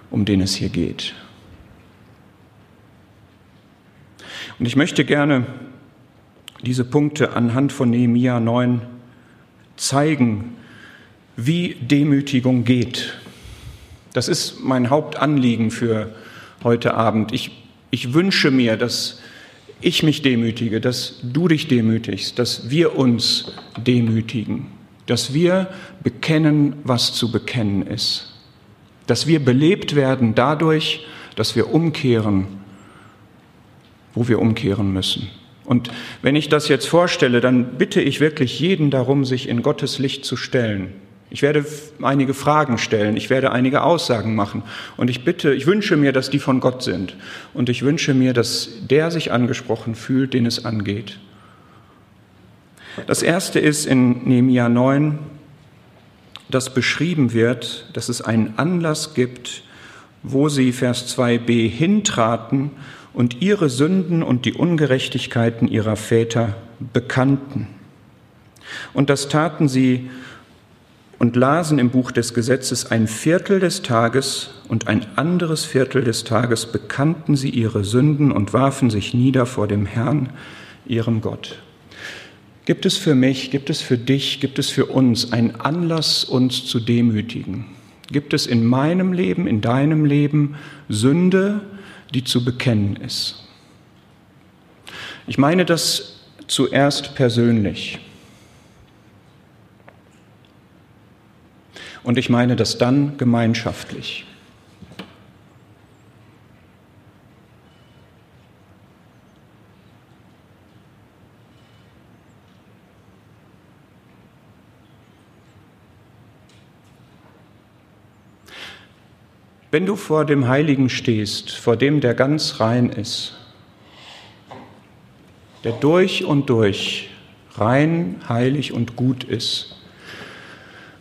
um den es hier geht. Und ich möchte gerne diese Punkte anhand von Nehemia 9 zeigen, wie Demütigung geht. Das ist mein Hauptanliegen für heute Abend. Ich, ich wünsche mir, dass ich mich demütige, dass du dich demütigst, dass wir uns demütigen, dass wir bekennen, was zu bekennen ist, dass wir belebt werden dadurch, dass wir umkehren, wo wir umkehren müssen. Und wenn ich das jetzt vorstelle, dann bitte ich wirklich jeden darum, sich in Gottes Licht zu stellen ich werde einige Fragen stellen, ich werde einige Aussagen machen und ich bitte, ich wünsche mir, dass die von Gott sind und ich wünsche mir, dass der sich angesprochen fühlt, den es angeht. Das erste ist in Nehemiah 9, dass beschrieben wird, dass es einen Anlass gibt, wo sie Vers 2b hintraten und ihre Sünden und die Ungerechtigkeiten ihrer Väter bekannten. Und das taten sie und lasen im Buch des Gesetzes ein Viertel des Tages und ein anderes Viertel des Tages bekannten sie ihre Sünden und warfen sich nieder vor dem Herrn, ihrem Gott. Gibt es für mich, gibt es für dich, gibt es für uns einen Anlass, uns zu demütigen? Gibt es in meinem Leben, in deinem Leben Sünde, die zu bekennen ist? Ich meine das zuerst persönlich. Und ich meine das dann gemeinschaftlich. Wenn du vor dem Heiligen stehst, vor dem, der ganz rein ist, der durch und durch rein, heilig und gut ist,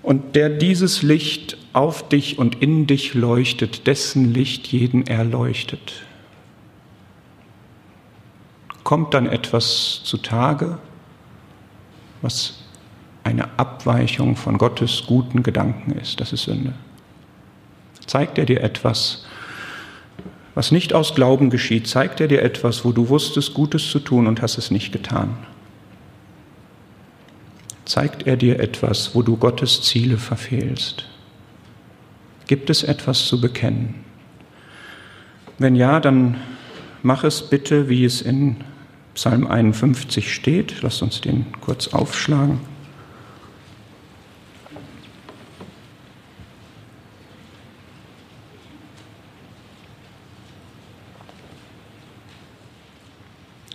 und der dieses Licht auf dich und in dich leuchtet, dessen Licht jeden erleuchtet. Kommt dann etwas zutage, was eine Abweichung von Gottes guten Gedanken ist, das ist Sünde. Zeigt er dir etwas, was nicht aus Glauben geschieht, zeigt er dir etwas, wo du wusstest, Gutes zu tun und hast es nicht getan zeigt er dir etwas, wo du Gottes Ziele verfehlst? Gibt es etwas zu bekennen? Wenn ja, dann mach es bitte, wie es in Psalm 51 steht. Lass uns den kurz aufschlagen.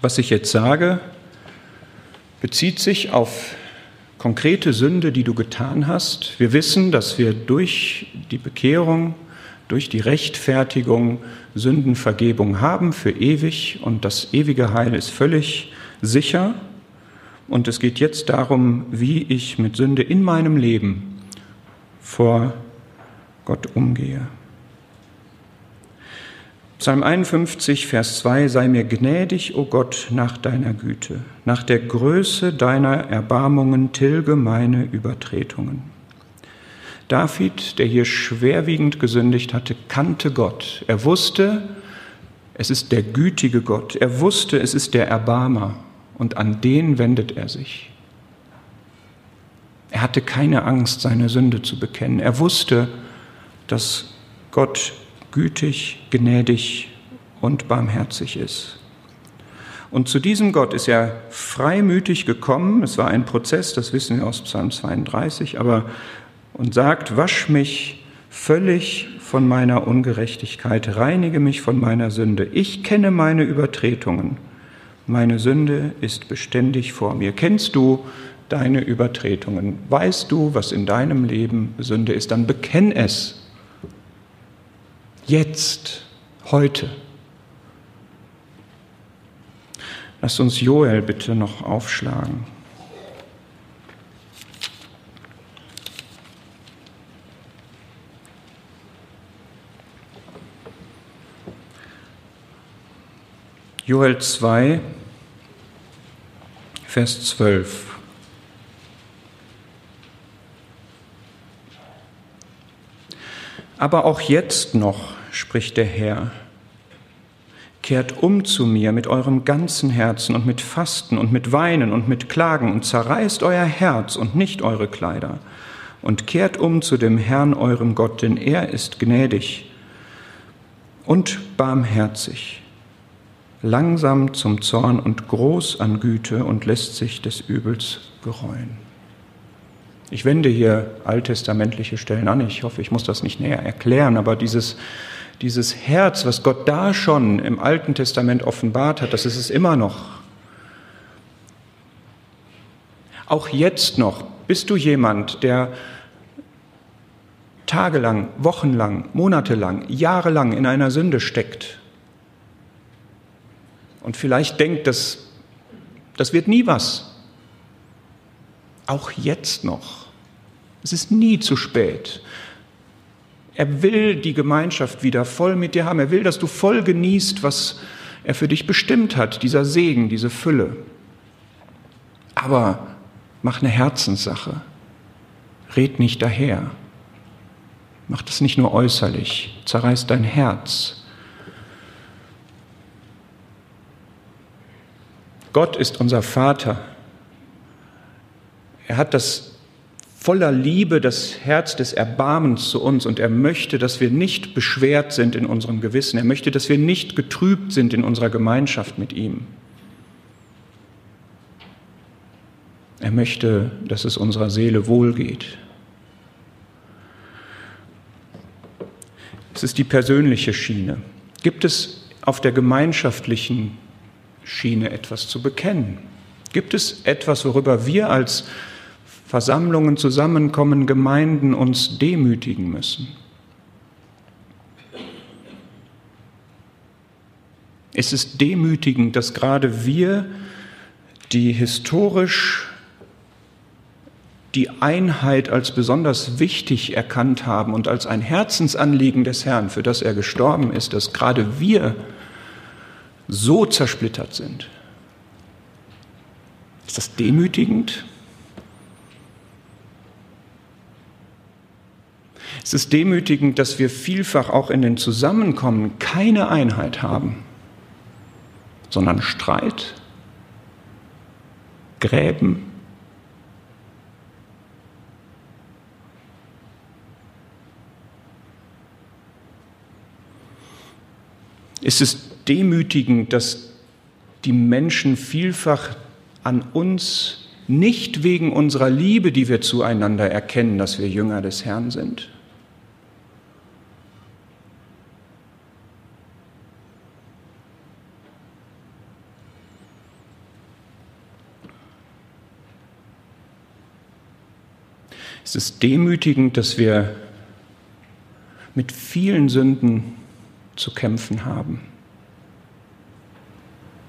Was ich jetzt sage, bezieht sich auf konkrete Sünde, die du getan hast. Wir wissen, dass wir durch die Bekehrung, durch die Rechtfertigung Sündenvergebung haben für ewig und das ewige Heil ist völlig sicher. Und es geht jetzt darum, wie ich mit Sünde in meinem Leben vor Gott umgehe. Psalm 51, Vers 2, sei mir gnädig, o Gott, nach deiner Güte, nach der Größe deiner Erbarmungen tilge meine Übertretungen. David, der hier schwerwiegend gesündigt hatte, kannte Gott. Er wusste, es ist der gütige Gott. Er wusste, es ist der Erbarmer. Und an den wendet er sich. Er hatte keine Angst, seine Sünde zu bekennen. Er wusste, dass Gott gütig, gnädig und barmherzig ist. Und zu diesem Gott ist er freimütig gekommen. Es war ein Prozess, das wissen wir aus Psalm 32, aber und sagt, wasch mich völlig von meiner Ungerechtigkeit, reinige mich von meiner Sünde. Ich kenne meine Übertretungen. Meine Sünde ist beständig vor mir. Kennst du deine Übertretungen? Weißt du, was in deinem Leben Sünde ist? Dann bekenn es Jetzt, heute. Lasst uns Joel bitte noch aufschlagen. Joel 2, Vers 12. Aber auch jetzt noch, spricht der Herr, kehrt um zu mir mit eurem ganzen Herzen und mit Fasten und mit Weinen und mit Klagen und zerreißt euer Herz und nicht eure Kleider und kehrt um zu dem Herrn eurem Gott, denn er ist gnädig und barmherzig, langsam zum Zorn und groß an Güte und lässt sich des Übels gereuen. Ich wende hier alttestamentliche Stellen an. Ich hoffe, ich muss das nicht näher erklären, aber dieses, dieses Herz, was Gott da schon im Alten Testament offenbart hat, das ist es immer noch. Auch jetzt noch bist du jemand, der tagelang, wochenlang, monatelang, jahrelang in einer Sünde steckt und vielleicht denkt, das, das wird nie was. Auch jetzt noch. Es ist nie zu spät. Er will die Gemeinschaft wieder voll mit dir haben. Er will, dass du voll genießt, was er für dich bestimmt hat, dieser Segen, diese Fülle. Aber mach eine Herzenssache. red nicht daher. Mach das nicht nur äußerlich, zerreiß dein Herz. Gott ist unser Vater. Er hat das voller Liebe das Herz des Erbarmens zu uns und er möchte, dass wir nicht beschwert sind in unserem Gewissen. Er möchte, dass wir nicht getrübt sind in unserer Gemeinschaft mit ihm. Er möchte, dass es unserer Seele wohlgeht. Es ist die persönliche Schiene. Gibt es auf der gemeinschaftlichen Schiene etwas zu bekennen? Gibt es etwas, worüber wir als Versammlungen, Zusammenkommen, Gemeinden uns demütigen müssen? Es ist demütigend, dass gerade wir, die historisch die Einheit als besonders wichtig erkannt haben und als ein Herzensanliegen des Herrn, für das er gestorben ist, dass gerade wir so zersplittert sind. Ist das demütigend? Es ist demütigend, dass wir vielfach auch in den Zusammenkommen keine Einheit haben, sondern Streit, Gräben, ist es demütigend, dass die Menschen vielfach an uns nicht wegen unserer Liebe, die wir zueinander erkennen, dass wir Jünger des Herrn sind. Es ist demütigend, dass wir mit vielen Sünden zu kämpfen haben.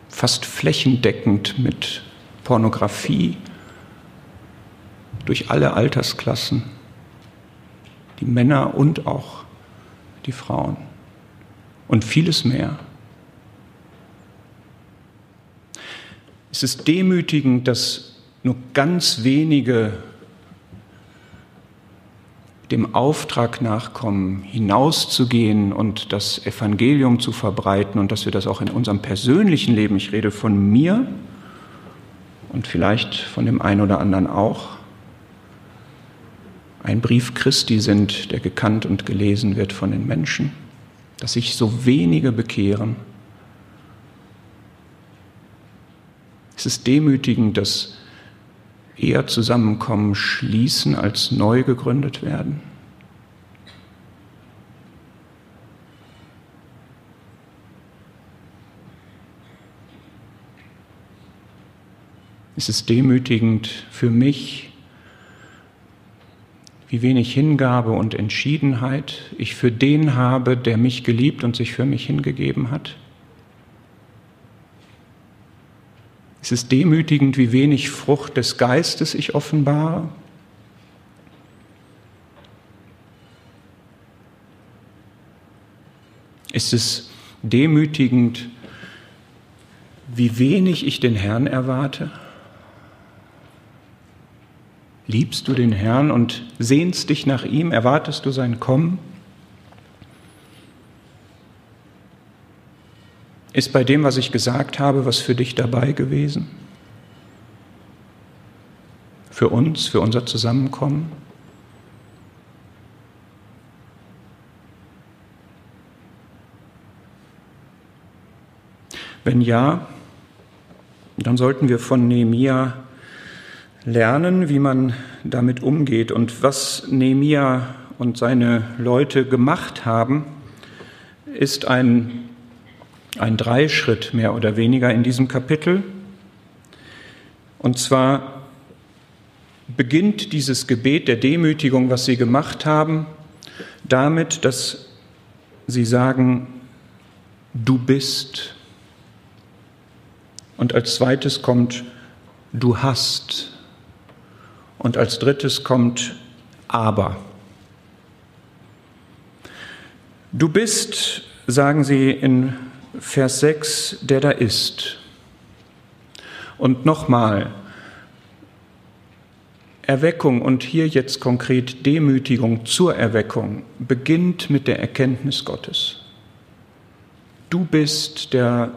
Fast flächendeckend mit Pornografie durch alle Altersklassen, die Männer und auch die Frauen und vieles mehr. Es ist demütigend, dass nur ganz wenige dem Auftrag nachkommen, hinauszugehen und das Evangelium zu verbreiten und dass wir das auch in unserem persönlichen Leben, ich rede von mir und vielleicht von dem einen oder anderen auch, ein Brief Christi sind, der gekannt und gelesen wird von den Menschen, dass sich so wenige bekehren. Es ist demütigend, dass eher Zusammenkommen schließen als neu gegründet werden? Es ist demütigend für mich, wie wenig Hingabe und Entschiedenheit ich für den habe, der mich geliebt und sich für mich hingegeben hat. Es ist demütigend, wie wenig Frucht des Geistes ich offenbare. Es ist demütigend, wie wenig ich den Herrn erwarte. Liebst du den Herrn und sehnst dich nach ihm, erwartest du sein Kommen? Ist bei dem, was ich gesagt habe, was für dich dabei gewesen? Für uns, für unser Zusammenkommen? Wenn ja, dann sollten wir von Nehemia lernen, wie man damit umgeht und was Nehemia und seine Leute gemacht haben, ist ein ein Dreischritt mehr oder weniger in diesem Kapitel. Und zwar beginnt dieses Gebet der Demütigung, was sie gemacht haben, damit, dass sie sagen, du bist. Und als zweites kommt, du hast. Und als drittes kommt, aber. Du bist, sagen sie in Vers 6, der da ist. Und nochmal, Erweckung und hier jetzt konkret Demütigung zur Erweckung beginnt mit der Erkenntnis Gottes. Du bist, der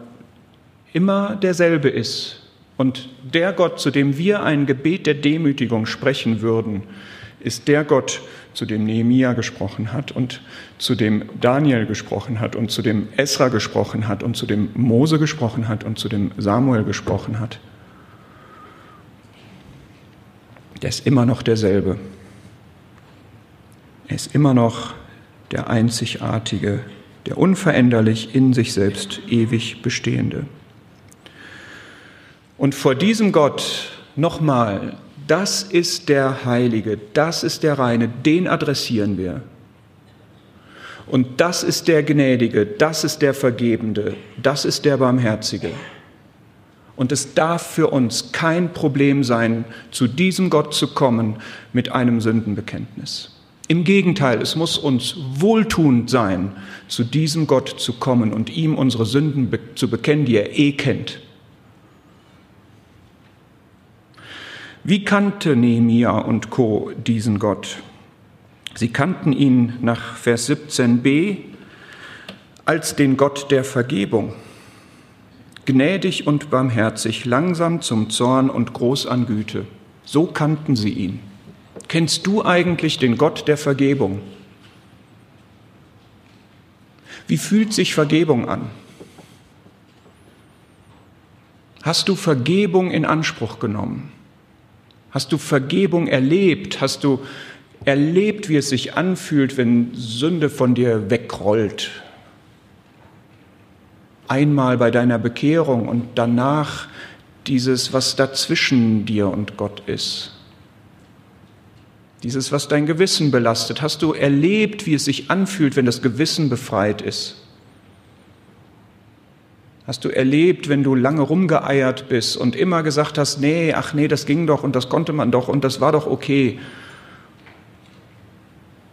immer derselbe ist und der Gott, zu dem wir ein Gebet der Demütigung sprechen würden, ist der Gott, zu dem Nehemia gesprochen hat und zu dem Daniel gesprochen hat und zu dem Esra gesprochen hat und zu dem Mose gesprochen hat und zu dem Samuel gesprochen hat. Der ist immer noch derselbe. Er ist immer noch der einzigartige, der unveränderlich in sich selbst ewig bestehende. Und vor diesem Gott nochmal das ist der Heilige, das ist der Reine, den adressieren wir. Und das ist der Gnädige, das ist der Vergebende, das ist der Barmherzige. Und es darf für uns kein Problem sein, zu diesem Gott zu kommen mit einem Sündenbekenntnis. Im Gegenteil, es muss uns wohltuend sein, zu diesem Gott zu kommen und ihm unsere Sünden zu bekennen, die er eh kennt. Wie kannte Nehemia und Co. diesen Gott? Sie kannten ihn nach Vers 17b als den Gott der Vergebung, gnädig und barmherzig, langsam zum Zorn und groß an Güte. So kannten sie ihn. Kennst du eigentlich den Gott der Vergebung? Wie fühlt sich Vergebung an? Hast du Vergebung in Anspruch genommen? Hast du Vergebung erlebt? Hast du erlebt, wie es sich anfühlt, wenn Sünde von dir wegrollt? Einmal bei deiner Bekehrung und danach dieses, was dazwischen dir und Gott ist. Dieses, was dein Gewissen belastet. Hast du erlebt, wie es sich anfühlt, wenn das Gewissen befreit ist? Hast du erlebt, wenn du lange rumgeeiert bist und immer gesagt hast, nee, ach nee, das ging doch und das konnte man doch und das war doch okay.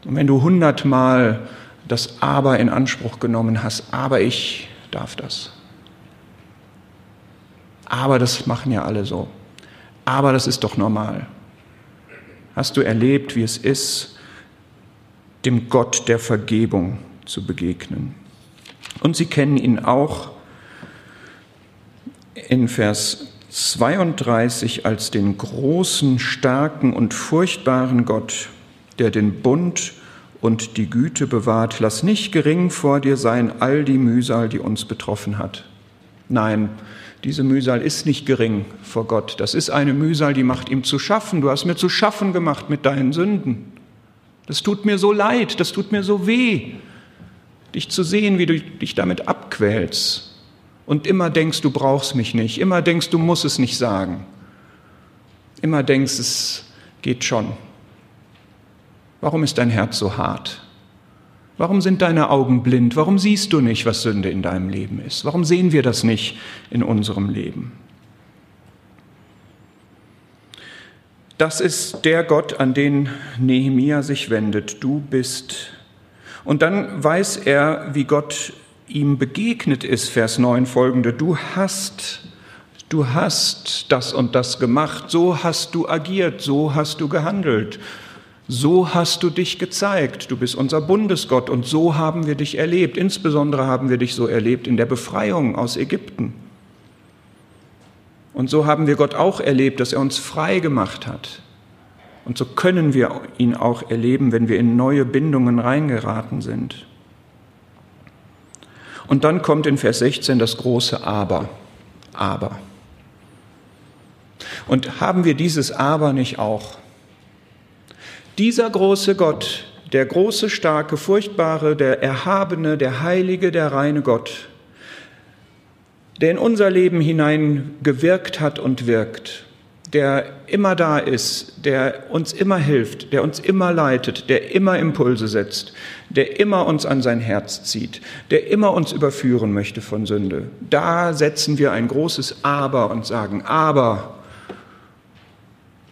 Und wenn du hundertmal das Aber in Anspruch genommen hast, aber ich darf das. Aber das machen ja alle so. Aber das ist doch normal. Hast du erlebt, wie es ist, dem Gott der Vergebung zu begegnen? Und sie kennen ihn auch in Vers 32 als den großen, starken und furchtbaren Gott, der den Bund und die Güte bewahrt. Lass nicht gering vor dir sein all die Mühsal, die uns betroffen hat. Nein, diese Mühsal ist nicht gering vor Gott. Das ist eine Mühsal, die macht ihm zu schaffen. Du hast mir zu schaffen gemacht mit deinen Sünden. Das tut mir so leid, das tut mir so weh, dich zu sehen, wie du dich damit abquälst und immer denkst, du brauchst mich nicht, immer denkst, du musst es nicht sagen, immer denkst, es geht schon. Warum ist dein Herz so hart? Warum sind deine Augen blind? Warum siehst du nicht, was Sünde in deinem Leben ist? Warum sehen wir das nicht in unserem Leben? Das ist der Gott, an den Nehemia sich wendet. Du bist. Und dann weiß er, wie Gott ihm begegnet ist, Vers 9 folgende, du hast, du hast das und das gemacht, so hast du agiert, so hast du gehandelt, so hast du dich gezeigt, du bist unser Bundesgott und so haben wir dich erlebt, insbesondere haben wir dich so erlebt in der Befreiung aus Ägypten. Und so haben wir Gott auch erlebt, dass er uns frei gemacht hat. Und so können wir ihn auch erleben, wenn wir in neue Bindungen reingeraten sind. Und dann kommt in Vers 16 das große Aber. Aber. Und haben wir dieses Aber nicht auch? Dieser große Gott, der große, starke, furchtbare, der erhabene, der heilige, der reine Gott, der in unser Leben hinein gewirkt hat und wirkt, der immer da ist, der uns immer hilft, der uns immer leitet, der immer Impulse setzt, der immer uns an sein Herz zieht, der immer uns überführen möchte von Sünde. Da setzen wir ein großes Aber und sagen, aber,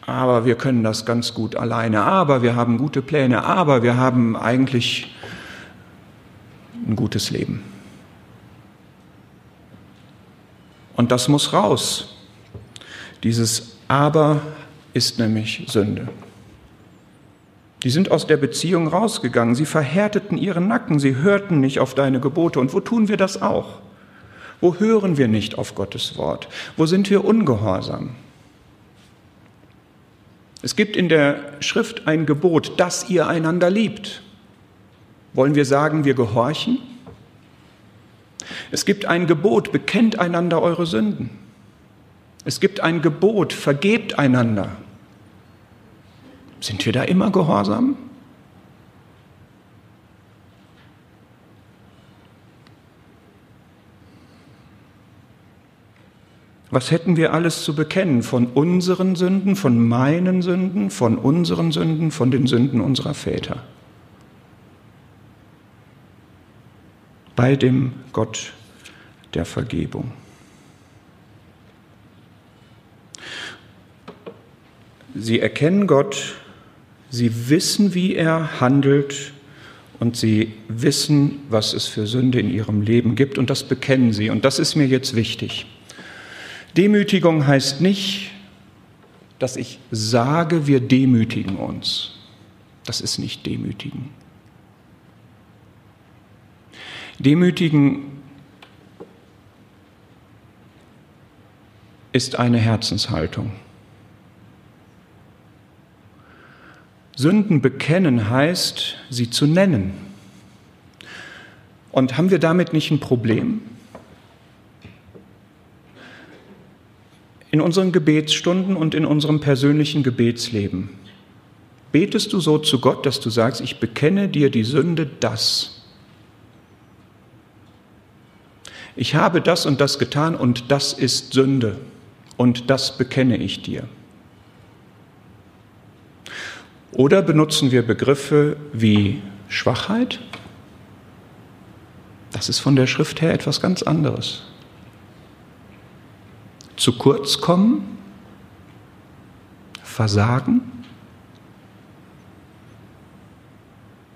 aber wir können das ganz gut alleine, aber wir haben gute Pläne, aber wir haben eigentlich ein gutes Leben. Und das muss raus. Dieses aber ist nämlich Sünde. Die sind aus der Beziehung rausgegangen, sie verhärteten ihren Nacken, sie hörten nicht auf deine Gebote. Und wo tun wir das auch? Wo hören wir nicht auf Gottes Wort? Wo sind wir ungehorsam? Es gibt in der Schrift ein Gebot, dass ihr einander liebt. Wollen wir sagen, wir gehorchen? Es gibt ein Gebot, bekennt einander eure Sünden. Es gibt ein Gebot, vergebt einander. Sind wir da immer gehorsam? Was hätten wir alles zu bekennen von unseren Sünden, von meinen Sünden, von unseren Sünden, von den Sünden unserer Väter? Bei dem Gott der Vergebung. Sie erkennen Gott, sie wissen, wie er handelt und sie wissen, was es für Sünde in ihrem Leben gibt und das bekennen sie. Und das ist mir jetzt wichtig. Demütigung heißt nicht, dass ich sage, wir demütigen uns. Das ist nicht demütigen. Demütigen ist eine Herzenshaltung. Sünden bekennen heißt, sie zu nennen. Und haben wir damit nicht ein Problem? In unseren Gebetsstunden und in unserem persönlichen Gebetsleben betest du so zu Gott, dass du sagst, ich bekenne dir die Sünde das. Ich habe das und das getan und das ist Sünde und das bekenne ich dir. Oder benutzen wir Begriffe wie Schwachheit? Das ist von der Schrift her etwas ganz anderes. Zu kurz kommen? Versagen?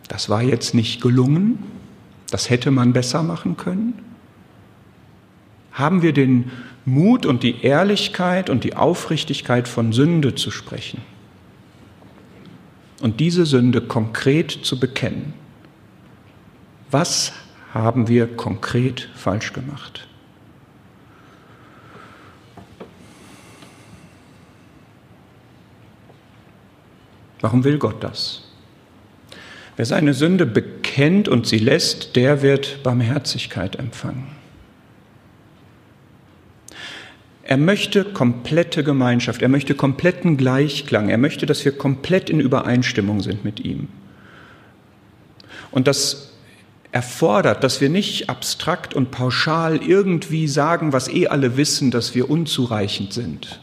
Das war jetzt nicht gelungen? Das hätte man besser machen können? Haben wir den Mut und die Ehrlichkeit und die Aufrichtigkeit von Sünde zu sprechen? Und diese Sünde konkret zu bekennen. Was haben wir konkret falsch gemacht? Warum will Gott das? Wer seine Sünde bekennt und sie lässt, der wird Barmherzigkeit empfangen. Er möchte komplette Gemeinschaft, er möchte kompletten Gleichklang, er möchte, dass wir komplett in Übereinstimmung sind mit ihm. Und das erfordert, dass wir nicht abstrakt und pauschal irgendwie sagen, was eh alle wissen, dass wir unzureichend sind,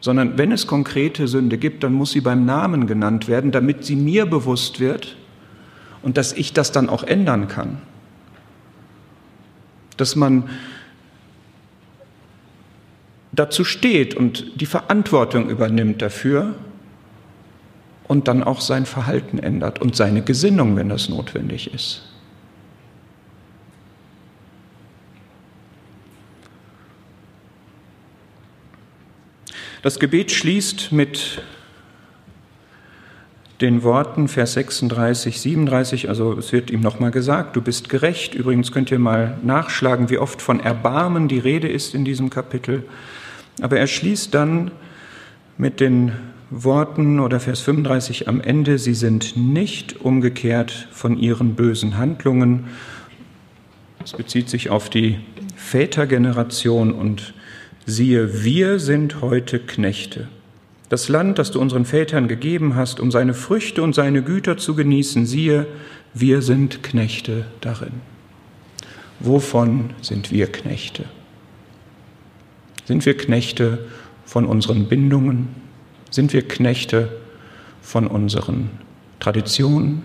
sondern wenn es konkrete Sünde gibt, dann muss sie beim Namen genannt werden, damit sie mir bewusst wird und dass ich das dann auch ändern kann. Dass man dazu steht und die Verantwortung übernimmt dafür und dann auch sein Verhalten ändert und seine Gesinnung, wenn das notwendig ist. Das Gebet schließt mit den Worten Vers 36, 37, also es wird ihm nochmal gesagt, du bist gerecht. Übrigens könnt ihr mal nachschlagen, wie oft von Erbarmen die Rede ist in diesem Kapitel. Aber er schließt dann mit den Worten oder Vers 35 am Ende, sie sind nicht umgekehrt von ihren bösen Handlungen. Es bezieht sich auf die Vätergeneration und siehe, wir sind heute Knechte. Das Land, das du unseren Vätern gegeben hast, um seine Früchte und seine Güter zu genießen, siehe, wir sind Knechte darin. Wovon sind wir Knechte? Sind wir Knechte von unseren Bindungen? Sind wir Knechte von unseren Traditionen?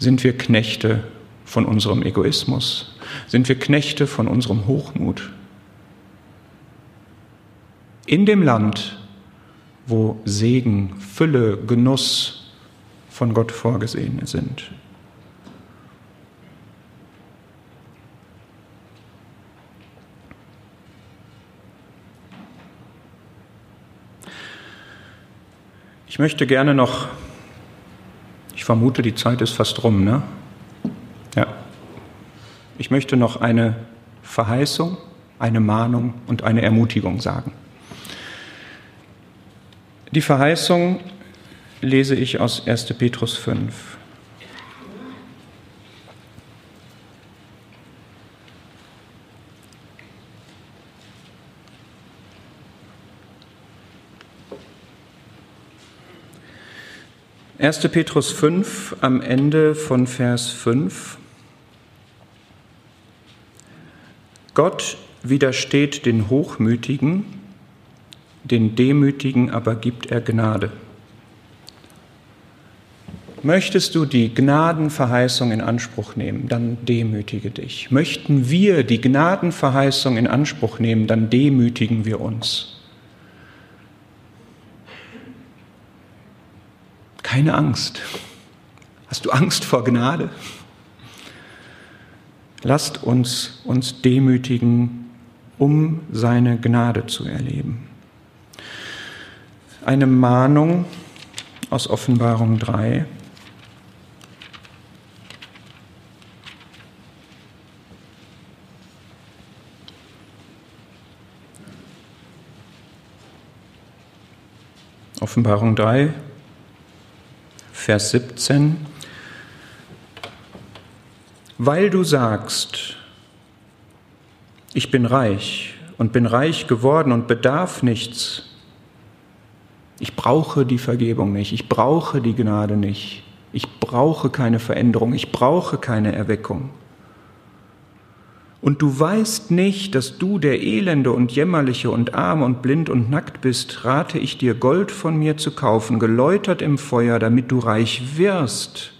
Sind wir Knechte von unserem Egoismus? Sind wir Knechte von unserem Hochmut? In dem Land, wo Segen, Fülle, Genuss von Gott vorgesehen sind. Ich möchte gerne noch, ich vermute, die Zeit ist fast rum, ne? Ja. Ich möchte noch eine Verheißung, eine Mahnung und eine Ermutigung sagen. Die Verheißung lese ich aus 1. Petrus 5. Erste Petrus 5 am Ende von Vers 5. Gott widersteht den Hochmütigen, den Demütigen aber gibt er Gnade. Möchtest du die Gnadenverheißung in Anspruch nehmen, dann demütige dich. Möchten wir die Gnadenverheißung in Anspruch nehmen, dann demütigen wir uns. Keine Angst. Hast du Angst vor Gnade? Lasst uns uns demütigen, um seine Gnade zu erleben. Eine Mahnung aus Offenbarung 3. Offenbarung 3, Vers 17 weil du sagst, ich bin reich und bin reich geworden und bedarf nichts. Ich brauche die Vergebung nicht, ich brauche die Gnade nicht, ich brauche keine Veränderung, ich brauche keine Erweckung. Und du weißt nicht, dass du der Elende und Jämmerliche und arm und blind und nackt bist, rate ich dir, Gold von mir zu kaufen, geläutert im Feuer, damit du reich wirst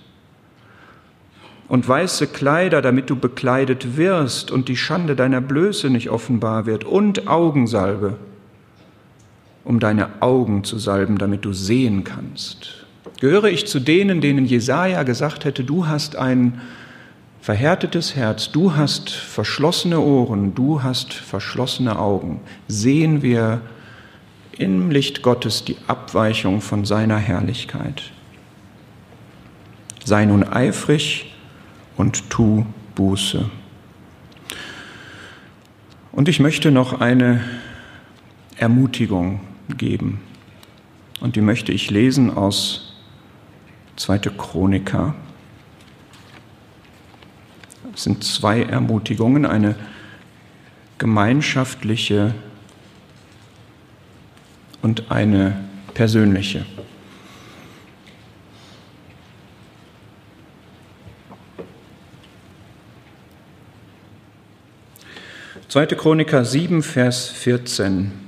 und weiße Kleider, damit du bekleidet wirst und die Schande deiner Blöße nicht offenbar wird, und Augensalbe, um deine Augen zu salben, damit du sehen kannst. Gehöre ich zu denen, denen Jesaja gesagt hätte, du hast ein verhärtetes Herz, du hast verschlossene Ohren, du hast verschlossene Augen, sehen wir im Licht Gottes die Abweichung von seiner Herrlichkeit. Sei nun eifrig, und tu Buße. Und ich möchte noch eine Ermutigung geben. Und die möchte ich lesen aus 2. Chroniker. Es sind zwei Ermutigungen, eine gemeinschaftliche und eine persönliche. 2. Chroniker 7, Vers 14.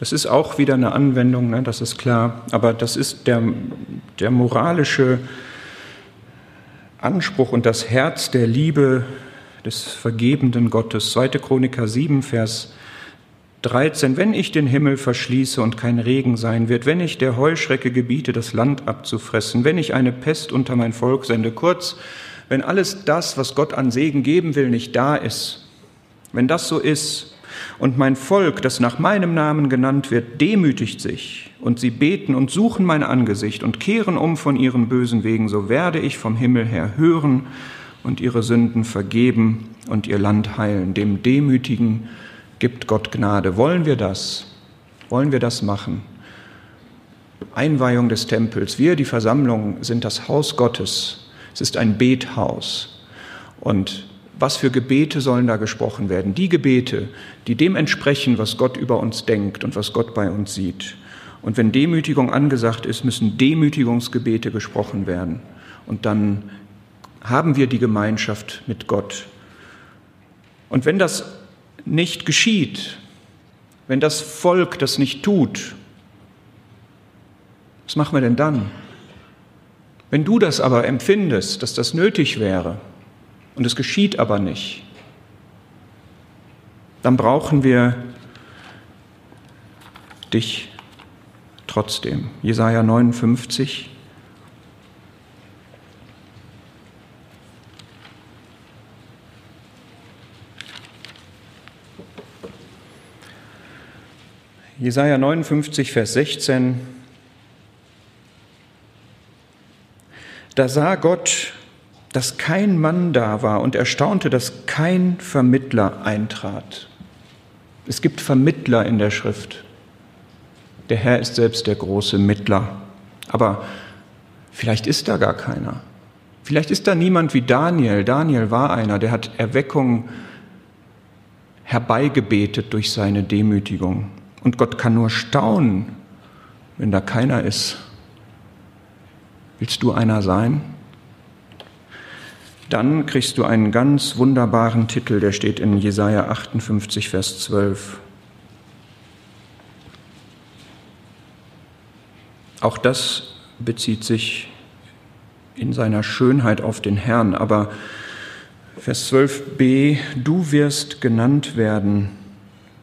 Das ist auch wieder eine Anwendung, ne, das ist klar, aber das ist der, der moralische Anspruch und das Herz der Liebe des vergebenden Gottes. 2. Chroniker 7, Vers 14. 13, wenn ich den Himmel verschließe und kein Regen sein wird, wenn ich der Heuschrecke gebiete, das Land abzufressen, wenn ich eine Pest unter mein Volk sende, kurz, wenn alles das, was Gott an Segen geben will, nicht da ist, wenn das so ist und mein Volk, das nach meinem Namen genannt wird, demütigt sich und sie beten und suchen mein Angesicht und kehren um von ihren bösen Wegen, so werde ich vom Himmel her hören und ihre Sünden vergeben und ihr Land heilen, dem Demütigen, gibt Gott Gnade. Wollen wir das? Wollen wir das machen? Einweihung des Tempels. Wir, die Versammlung, sind das Haus Gottes. Es ist ein Bethaus. Und was für Gebete sollen da gesprochen werden? Die Gebete, die dem entsprechen, was Gott über uns denkt und was Gott bei uns sieht. Und wenn Demütigung angesagt ist, müssen Demütigungsgebete gesprochen werden. Und dann haben wir die Gemeinschaft mit Gott. Und wenn das nicht geschieht, wenn das Volk das nicht tut, was machen wir denn dann? Wenn du das aber empfindest, dass das nötig wäre und es geschieht aber nicht, dann brauchen wir dich trotzdem. Jesaja 59. Jesaja 59, Vers 16. Da sah Gott dass kein Mann da war und erstaunte, dass kein Vermittler eintrat. Es gibt Vermittler in der Schrift. Der Herr ist selbst der große Mittler. Aber vielleicht ist da gar keiner. Vielleicht ist da niemand wie Daniel. Daniel war einer, der hat Erweckung herbeigebetet durch seine Demütigung. Und Gott kann nur staunen, wenn da keiner ist. Willst du einer sein? Dann kriegst du einen ganz wunderbaren Titel, der steht in Jesaja 58, Vers 12. Auch das bezieht sich in seiner Schönheit auf den Herrn, aber Vers 12b, du wirst genannt werden,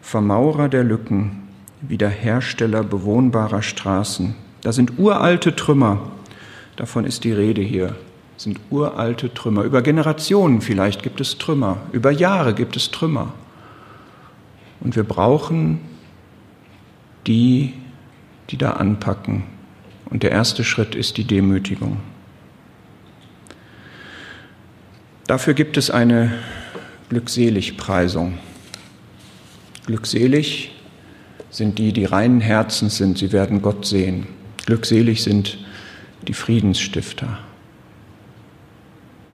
Vermaurer der Lücken, Wiederhersteller bewohnbarer Straßen. Da sind uralte Trümmer, davon ist die Rede hier, sind uralte Trümmer. Über Generationen vielleicht gibt es Trümmer, über Jahre gibt es Trümmer. Und wir brauchen die, die da anpacken. Und der erste Schritt ist die Demütigung. Dafür gibt es eine Glückseligpreisung. Glückselig sind die, die reinen Herzens sind, sie werden Gott sehen. Glückselig sind die Friedensstifter.